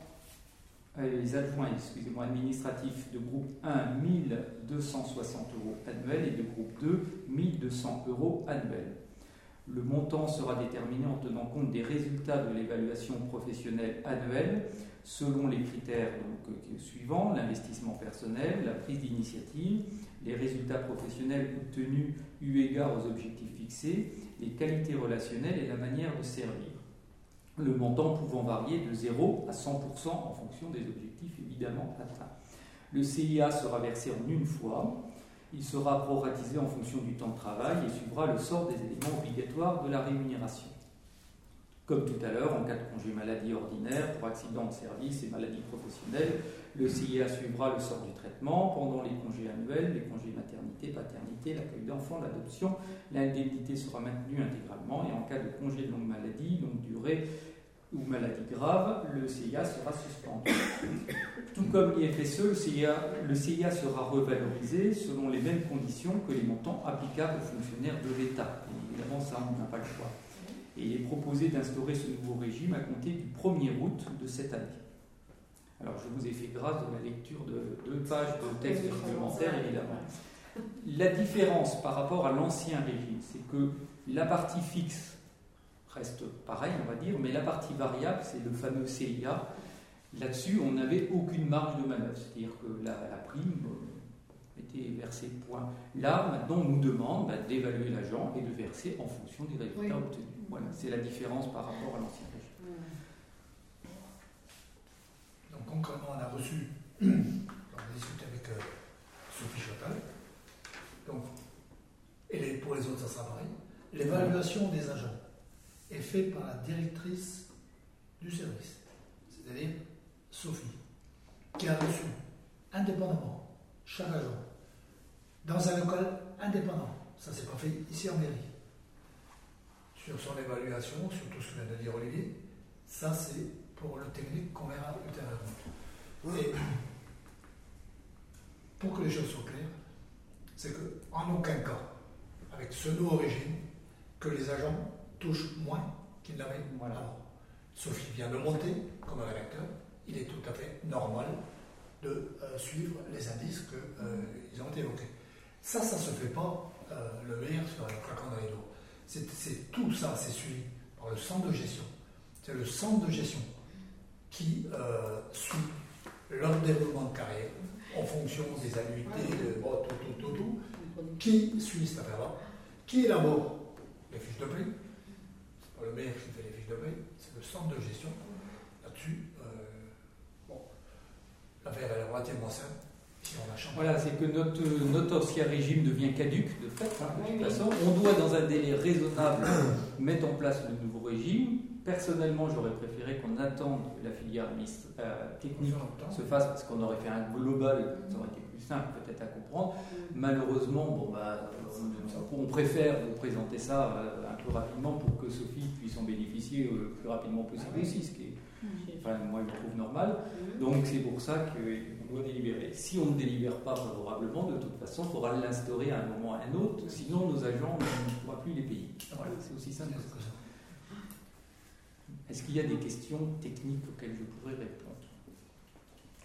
euh, les adjoints excusez-moi, administratifs de groupe 1, 1260 euros annuels et de groupe 2, 1200 euros annuels. Le montant sera déterminé en tenant compte des résultats de l'évaluation professionnelle annuelle selon les critères euh, suivants l'investissement personnel, la prise d'initiative, les résultats professionnels obtenus eu égard aux objectifs fixés, les qualités relationnelles et la manière de servir. Le montant pouvant varier de 0 à 100% en fonction des objectifs évidemment atteints. Le CIA sera versé en une fois il sera proratisé en fonction du temps de travail et suivra le sort des éléments obligatoires de la rémunération. Comme tout à l'heure, en cas de congé maladie ordinaire, pour accident de service et maladie professionnelle, le CIA suivra le sort du traitement. Pendant les congés annuels, les congés maternité, paternité, l'accueil d'enfants, l'adoption, l'indemnité sera maintenue intégralement. Et en cas de congé de longue maladie, longue durée ou maladie grave, le CIA sera suspendu. Tout comme l'IFSE, le CIA, le CIA sera revalorisé selon les mêmes conditions que les montants applicables aux fonctionnaires de l'État. Évidemment, ça, on n'a pas le choix. Et il est proposé d'instaurer ce nouveau régime à compter du 1er août de cette année. Alors, je vous ai fait grâce de la lecture de deux pages de texte réglementaire, évidemment. La différence par rapport à l'ancien régime, c'est que la partie fixe reste pareil, on va dire, mais la partie variable, c'est le fameux CIA. Là-dessus, on n'avait aucune marge de manœuvre, c'est-à-dire que la, la prime euh, était versée point. Là, maintenant, on nous demande bah, d'évaluer l'agent et de verser en fonction des résultats Oui. obtenus. Voilà, c'est la différence par rapport à l'ancien régime. Donc concrètement, on a reçu, on a discuté avec euh, Sophie Chotal. Donc, et pour les autres, ça sera pareil. L'évaluation des agents est faite par la directrice du service, c'est-à-dire Sophie, qui a reçu indépendamment chaque agent dans un local indépendant. Ça, c'est pas fait ici en mairie. Sur son évaluation, sur tout ce que vient de dire Olivier, ça, c'est pour le technique qu'on verra ultérieurement. Et pour que les choses soient claires, c'est qu'en aucun cas, avec ce nouveau régime, que les agents touchent moins qu'ils n'avaient Voilà. avant. Sophie vient de monter comme un réacteur, il est tout à fait normal de euh, suivre les indices qu'ils ont évoqués. Ça, ça ne se fait pas euh, le verre sur un flacon de rideau. C'est, c'est- tout ça, c'est suivi par le centre de gestion. C'est le centre de gestion qui euh, suit leur déroulement de carrière en fonction des annuités, de bon, tout, tout, tout, tout, qui suit cette affaire-là, qui élabore les fiches de prix. C'est pas le maire qui fait les fiches de prix, c'est le centre de gestion. Là-dessus, euh, bon, l'affaire est relativement simple. Voilà, c'est que notre, notre ancien régime devient caduque, de fait. hein, de Oui, toute oui. façon. On doit, dans un délai raisonnable, mettre en place le nouveau régime. Personnellement, j'aurais préféré qu'on attende que la filière euh, technique se fasse, parce qu'on aurait fait un global, ça aurait été plus simple peut-être à comprendre. Malheureusement, bon, bah, on, on préfère vous présenter ça euh, un peu rapidement pour que Sophie puisse en bénéficier euh, le plus rapidement possible aussi, ce qui est, enfin, moi, je trouve normal. Donc c'est pour ça qu'on doit délibérer. Si on ne délibère pas favorablement, de toute façon, il faudra l'instaurer à un moment ou à un autre, sinon nos agents ne pourra plus les payer. Voilà, c'est aussi simple que ça. Est-ce qu'il y a des questions techniques auxquelles je pourrais répondre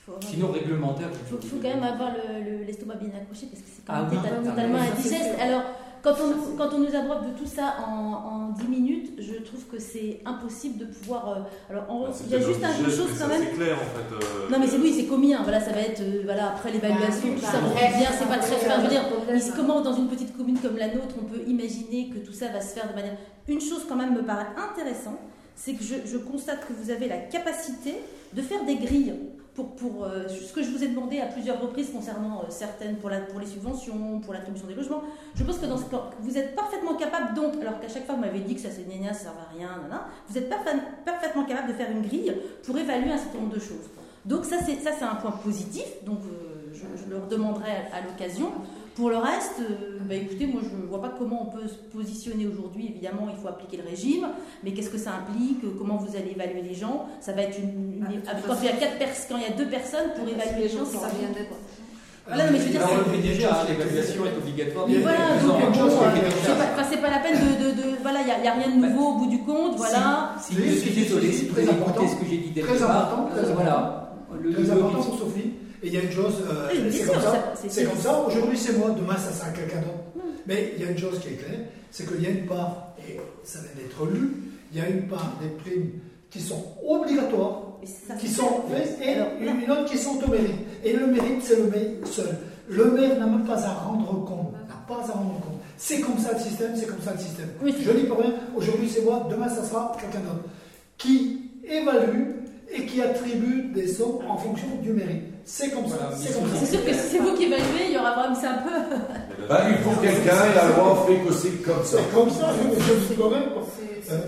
Faut avoir- Sinon, réglementaire, Il faut, faut quand même avoir le- le- l'estomac bien accroché parce que c'est quand Ah Ah totalement indigeste. Alors, quand on, nous, quand on nous abreuve de tout ça en, en 10 minutes, je trouve que c'est impossible de pouvoir. euh, alors, en- Bah, il y a juste un- une chose quand même. C'est clair en fait. euh, Non, mais c'est oui, c'est combien Voilà, ça va être euh, voilà après l'évaluation, tout ça. On bien, c'est pas très. Enfin, je veux dire, mais comment dans une petite commune comme la nôtre, on peut imaginer que tout ça va se faire de manière. Une chose quand même me paraît intéressante, c'est que je, je constate que vous avez la capacité de faire des grilles. Pour, pour euh, ce que je vous ai demandé à plusieurs reprises concernant euh, certaines pour, la, pour les subventions, pour l'attribution des logements, je pense que dans ce cas, vous êtes parfaitement capable donc, alors qu'à chaque fois vous m'avez dit que ça c'est gna ça à rien, nanana, vous êtes parfa- parfaitement capable de faire une grille pour évaluer un certain nombre de choses. Donc ça c'est un point positif, donc euh, je, je le redemanderai à, à l'occasion. Pour le reste, euh, bah, écoutez, moi je ne vois pas comment on peut se positionner aujourd'hui. Évidemment, il faut appliquer le régime, mais qu'est-ce que ça implique? Euh, Comment vous allez évaluer les gens? Ça va être une, une- Ah, avec- quand, il y a quatre pers- quand il y a deux personnes pour évaluer les gens, c'est ça vient d'être. Voilà, non, mais je veux dire, c'est- déjà, hein, l'évaluation est obligatoire. Mais voilà, euh, est c'est pas, enfin, c'est pas la peine de. de- de- voilà, il n'y a, il y a rien de nouveau au bout du compte, voilà. Si, je suis désolé, si vous Très important. écouté ce que j'ai dit dès le Très départ, important, euh, voilà. Le Très important du- pour Sophie. Et il y a une chose, euh, c'est comme ça- c'est- comme. Aujourd'hui c'est moi, demain ça sera quelqu'un d'autre. Hmm. Mais il y a une chose qui est claire, c'est qu'il y a une part, et ça vient d'être lu, il y a une part des primes qui sont obligatoires, ça, qui sont faites, et Alors, une autre qui sont au mérite. Et le mérite, c'est le maire seul. Le maire n'a même pas à rendre compte. N'a pas à rendre compte. C'est comme ça le système, c'est comme ça le système. Oui, Je dis pas rien, aujourd'hui c'est moi, demain ça sera quelqu'un d'autre. Qui évalue et qui attribue des sommes en fonction du mérite. C'est comme ça, Voilà, c'est comme ça. C'est sûr que si c'est vous qui évaluez, il y aura vraiment. C'est un peu. Bah, il faut quelqu'un et la loi fait que c'est comme ça. C'est comme ça, je, suis quand même. Euh,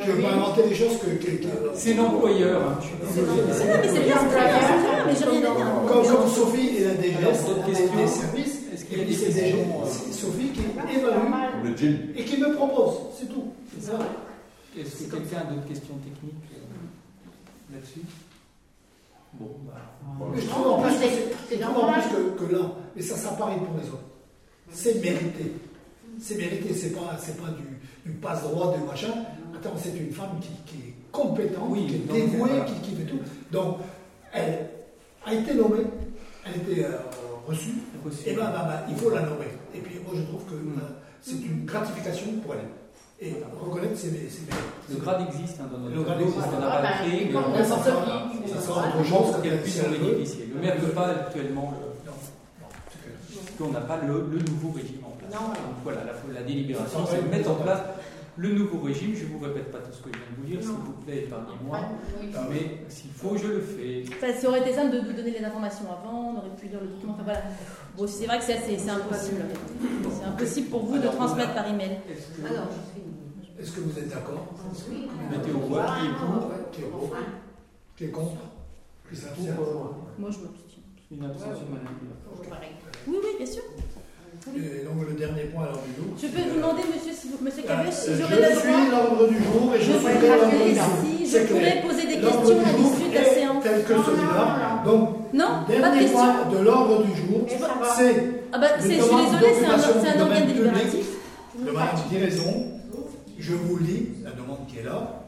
je ne veux pas inventer des choses que. que- que- C'est l'employeur. hein, C'est. Non, mais c'est bien, c'est bien, c'est bien, mais j'ai rien à dire. Comme, comme Sophie et la DGS, des, services, Est-ce qu'il et y a puis des c'est euh, c'est Sophie qui évalue et qui me propose, c'est tout. C'est ça. Est-ce que quelqu'un a d'autres questions techniques euh, là-dessus Bon, bah. Mais je trouve en plus que, là, mais ça sera pareil pour les autres. C'est mérité. C'est mérité, c'est pas, c'est pas du, du passe-droit, du machin. Attends, c'est une femme qui, qui est compétente, Oui, qui est dévouée, voilà. qui, qui fait tout. Donc, elle a été nommée, elle a été euh, reçue, et ben, ben, ben, il faut la nommer. Et puis moi je trouve que euh, c'est une gratification pour elle. Et reconnaître ses, ses Le grade existe hein, dans notre Le grade existe. on n'a pas Ah, le créé, mais on pour qu'elle puisse en bénéficier. Le maire ne peut pas actuellement, qu'on n'a pas le, le nouveau régime en place. Non. Donc voilà, la, la délibération, c'est de mettre en place le nouveau régime. Je ne vous répète pas tout ce que je viens de vous dire, s'il vous plaît, épargnez-moi. Oui. Mais s'il faut, je le fais. Enfin, ça aurait été simple de vous donner les informations avant, on aurait pu lire le document. Enfin voilà. Bon, c'est vrai que c'est impossible. C'est impossible pour vous de transmettre a- par email. Que Alors. Est-ce que vous êtes d'accord Oui. mettez au vote qui est pour Qui est pour Qui est contre Qui s'abstient Moi, je m'abstiens. une abstention, madame. Oui, oui, bien sûr. Et donc le dernier point à l'ordre du jour. Je peux vous demander, monsieur, si vous, monsieur Ah, Cabet, si je j'aurais le suis droit. l'ordre du jour et je Je suis pourrais l'ordre du jour. je pourrais poser des questions à l'issue de la séance. tel que Non, celui-là. non, non. Donc, Non, pas de dernier questions. point de l'ordre du jour, c'est Ah bah, je suis désolée, c'est un, un du organe délibératif. de Madame Guéraison. Je vous lis la demande qui est là.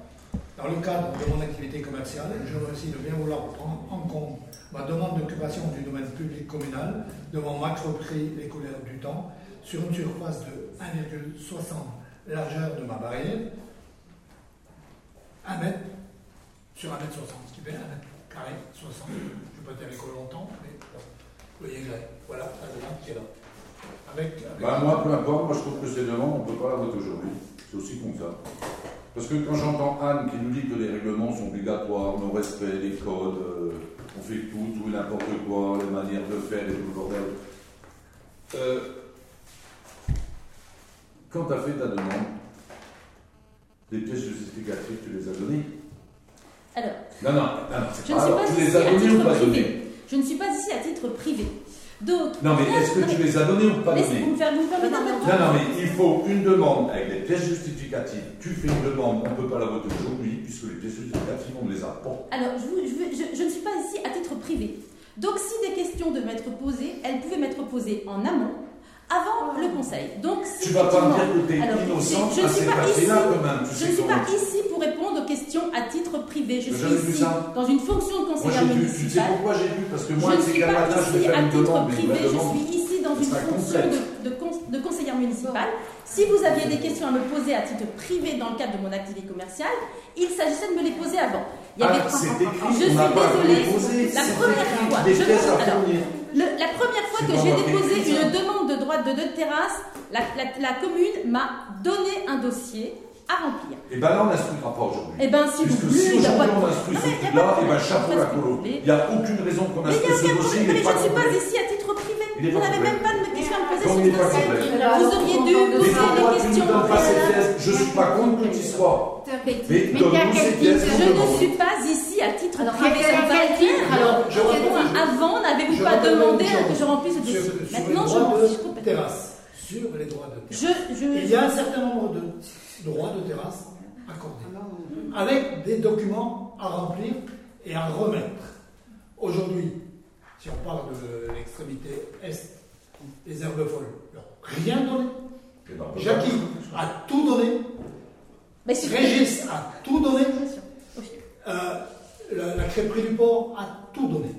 Dans le cadre de mon activité commerciale, je remercie de bien vouloir prendre en compte ma demande d'occupation du domaine public communal devant macro-prix les couleurs du temps sur une surface de 1,60 largeur de ma barrière, 1 mètre sur 1 mètre 60, ce qui fait 1 mètre carré 60. Je ne vais pas dire longtemps, mais vous voyez, là, voilà la demande qui est là. Avec- Bah, moi, peu importe, moi je trouve que ces demandes, on ne peut pas la voter aujourd'hui. C'est aussi con que ça. Parce que quand j'entends Anne qui nous dit que les règlements sont obligatoires, nos respects, les codes, euh, on fait tout, tout et n'importe quoi, les manières de faire et tout le bordel. Euh, quand tu as fait ta demande, les pièces justificatives, tu les as données Alors, Non, non, non, non, c'est pas suis alors, pas tu les as à données ou titre pas données privé. Je ne suis pas ici à titre privé. Donc, Non, mais est-ce que tu les as données ou pas laissez- données vous me faire vous me permettez de Non, non, Non, mais il faut une demande avec les pièces justificatives. Tu fais une demande, on ne peut pas la voter aujourd'hui, puisque les pièces justificatives, on ne les a pas. Alors, je, vous- je veux- je- je ne suis pas ici à titre privé. Donc, si des questions devaient m'être posées, elles pouvaient m'être posées en amont, avant le conseil. Donc, si Tu vas pas me dire que tu es Alors, innocent je- je à suis pas ici- quand même. Tu Je ne suis pas ici pour répondre aux questions à titre privé. Je suis ici dans une fonction de conseillère vu, tu sais municipale. pourquoi j'ai vu? Parce que Je moi, ne c'est suis pas je ici à titre privé, je suis ici dans une fonction de, de, de conseillère municipale. Si vous aviez des questions à me poser à titre privé dans le cadre de mon activité commerciale, il s'agissait de me les poser avant. Il y avait- Ah, Je suis désolée. La première fois, je pense- alors. Le- la première fois que j'ai déposé une demande de droit de deux terrasses, la, la- la commune m'a donné un dossier à remplir. Et ben là, on n'instruira pas aujourd'hui. Eh ben, si vous Puisque voulez, si il n'y a pas aujourd'hui de on instruit ce de et ben problème. chapeau la colo. vous voulez. Il n'y a aucune raison qu'on instruise ce dossier, Mais je ne suis pas ici à titre privé. Vous n'avez même pas de il le pas complet. Vous auriez dû Mais poser pourquoi les tu ne questions. pièces Je ne suis pas contre que tu sois. Mais donne-nous ces quel pièces Je ne suis pas ici à titre clair. alors Avant, n'avez-vous pas demandé que je remplisse ce Sur- dossier sur Maintenant, les je de terrasse. Sur les droits de terrasse. Il y a un certain nombre de droits de terrasse accordés, avec des documents à remplir et à remettre. Aujourd'hui, si on parle de l'extrémité est, les herbes folles, n'ont rien donné. Jackie a tout donné, Mais Régis a tout donné, euh, la, la crêperie du port a tout donné.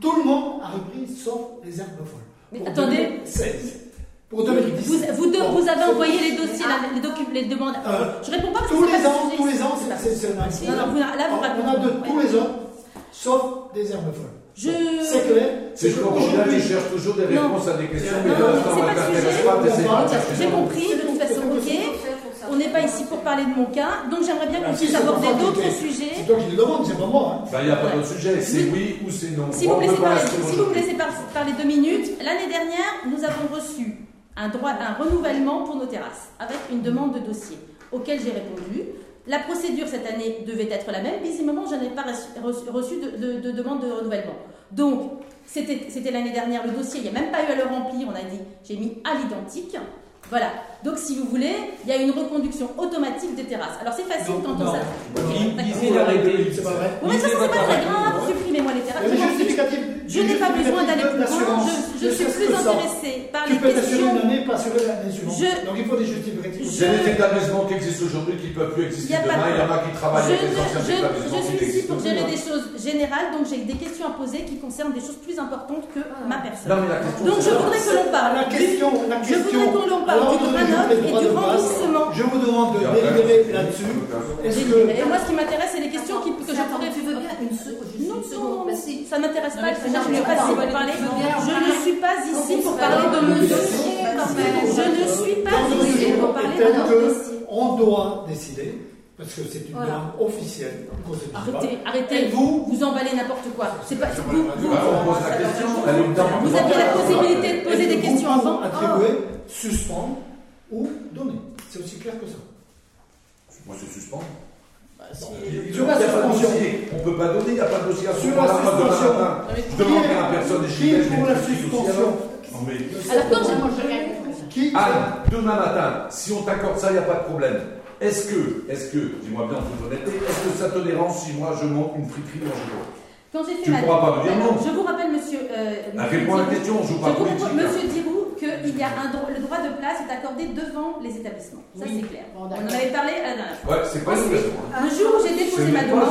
Tout le monde a repris sauf les herbes folles. Mais Pour attendez. 2016. Pour Vous, 2017. vous, deux- Bon, vous avez envoyé les dossiers, la- les, docu- les demandes. Euh, je réponds pas parce Tous que c'est les pas ans, tous les ans, c'est. Non, non, vous- là, vous On a de Ouais. tous les ans, sauf des herbes folles. Je. C'est clair. C'est je comprends bien, tu cherches toujours des Non. réponses à des questions, mais Non, pas de J'ai compris, de toute façon, ok. On n'est pas ici pour parler de mon cas, donc j'aimerais bien Ah, qu'on puisse aborder que d'autres sujets. C'est toi qui le demandes, c'est pas moi. hein. Ben, il n'y a pas d'autre sujet, c'est oui ou c'est non. Si vous, me laissez parler deux minutes, l'année dernière, nous avons reçu un, droit, un renouvellement pour nos terrasses avec une demande de dossier auquel j'ai répondu. La procédure cette année devait être la même. Visiblement, je n'ai pas reçu, de, de- de demande de renouvellement. Donc, c'était l'année dernière le dossier, il n'y a même pas eu à le remplir. On a dit, j'ai mis à l'identique. Voilà. Donc, si vous voulez, il y a une reconduction automatique des terrasses. Alors, c'est facile Non, quand on non. D'accord. Lisez l'arrêté. C'est pas vrai. Oui, mais ça, c'est pas très grave. Supprimez-moi les terrasses. Y a Je. Je n'ai pas besoin d'aller plus loin. Je, je je suis plus que intéressée par Tu les peux t'assurer questions. une année, pas assurer l'année suivante. Je- Donc il faut des justificatifs. Je- Il y a des établissements qui existent aujourd'hui qui ne peuvent plus exister Y a pas demain. de- Il y en a qui travaillent Je, avec les anciens je- je établissements qui suis ici pour gérer des choses générales, donc j'ai des questions à poser qui concernent des choses plus importantes que ma personne. Non, mais la question, Donc je c'est voudrais que l'on parle. La question, la Je question. voudrais qu'on en à parle du droit et du remboursement. Je vous demande de délibérer là-dessus. Que Et moi, ce qui m'intéresse, c'est les questions que je pourrais tu veux bien une seconde, une seconde, si. ça m'intéresse pas. mais Je ne suis pas ici pour parler. Je ne suis pas ici pour parler de mon dossier. Je ne suis pas ici pour parler de mon que dossier. on doit décider, parce que c'est une Voilà. demande officielle. Arrêtez, arrêtez. Et vous Vous emballez n'importe quoi. C'est pas. Vous, vous, Bah, on pose la question, vous aviez la possibilité de poser des questions avant. attribuer, suspendre ou donner. C'est aussi clair que ça. Moi, c'est suspendre. On ne peut pas donner, il n'y a pas de dossier à ce Sur la moment-là. Moi, demain suspension. demande à la personne Qui pour la suspension Non, mais Alors quand j'ai Anne, demain matin, si on t'accorde ça, il n'y a pas de problème. Est-ce que, est-ce que, dis-moi bien en toute honnêteté, est-ce que ça te dérange si moi je monte une friterie dans toi Quand j'ai Tu ma pourras pas me dire non. Je vous rappelle, monsieur. euh, monsieur Réponds à la question, Je pas vous politique. réponds, hein. monsieur Dirou, qu'il y a un droit, le droit de place est accordé devant les établissements. Ça, Oui. c'est clair. Bon, On en avait parlé à la dernière fois. Ouais, c'est pas hein. Le jour où j'ai déposé ma demande,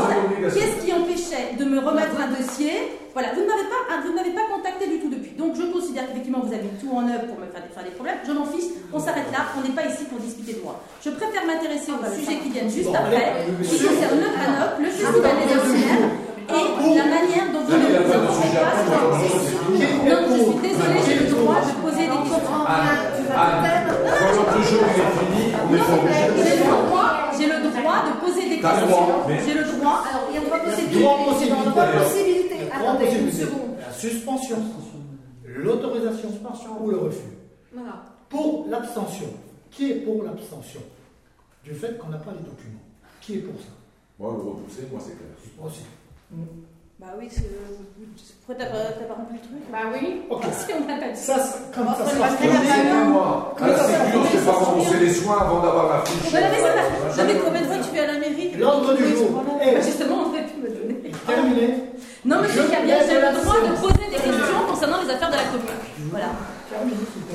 qu'est-ce qui empêchait de me remettre un dossier? Voilà, vous ne m'avez pas, vous ne m'avez pas contacté du tout depuis. Donc je considère qu'effectivement vous avez tout en œuvre pour me faire des, faire des problèmes. Je m'en fiche, on s'arrête là, on n'est pas ici pour discuter de moi. Je préfère m'intéresser aux sujets qui viennent juste Bon, après, allez, qui concernent le PANOP, le festival des et la manière dont vous. Qui est Non, je suis désolée, j'ai le droit de poser des questions. Anne, Anne, quand l'autre jour est fini, on est J'ai le le droit, j'ai le droit de poser des le questions. J'ai le droit. Alors, il y a trois Trois possibilités. possibilités. Trois possibilités. Attendez une seconde. La suspension, l'autorisation ou le refus. Voilà. Pour l'abstention, qui est pour l'abstention Du fait qu'on n'a pas les documents? Qui est pour ça? Moi, le repousser, moi, c'est clair. Moi aussi. Bah oui, c'est. Pourquoi t'as pas, t'as pas rempli le truc Bah oui. Ok. Si on n'a pas dit. Ça, c'est- comme ça se Parce passe que la comme famille- ça. moi, à la pas les soins avant d'avoir la fiche. Bah, ça. Euh, Non, mais combien de fois tu fais à la mairie L'ordre du jour Bah, est Justement, on aurait pu me donner. terminé. Non, mais Je c'est bien, laisse j'ai la le droit de poser des questions concernant les affaires de la commune. Voilà. Terminé, c'est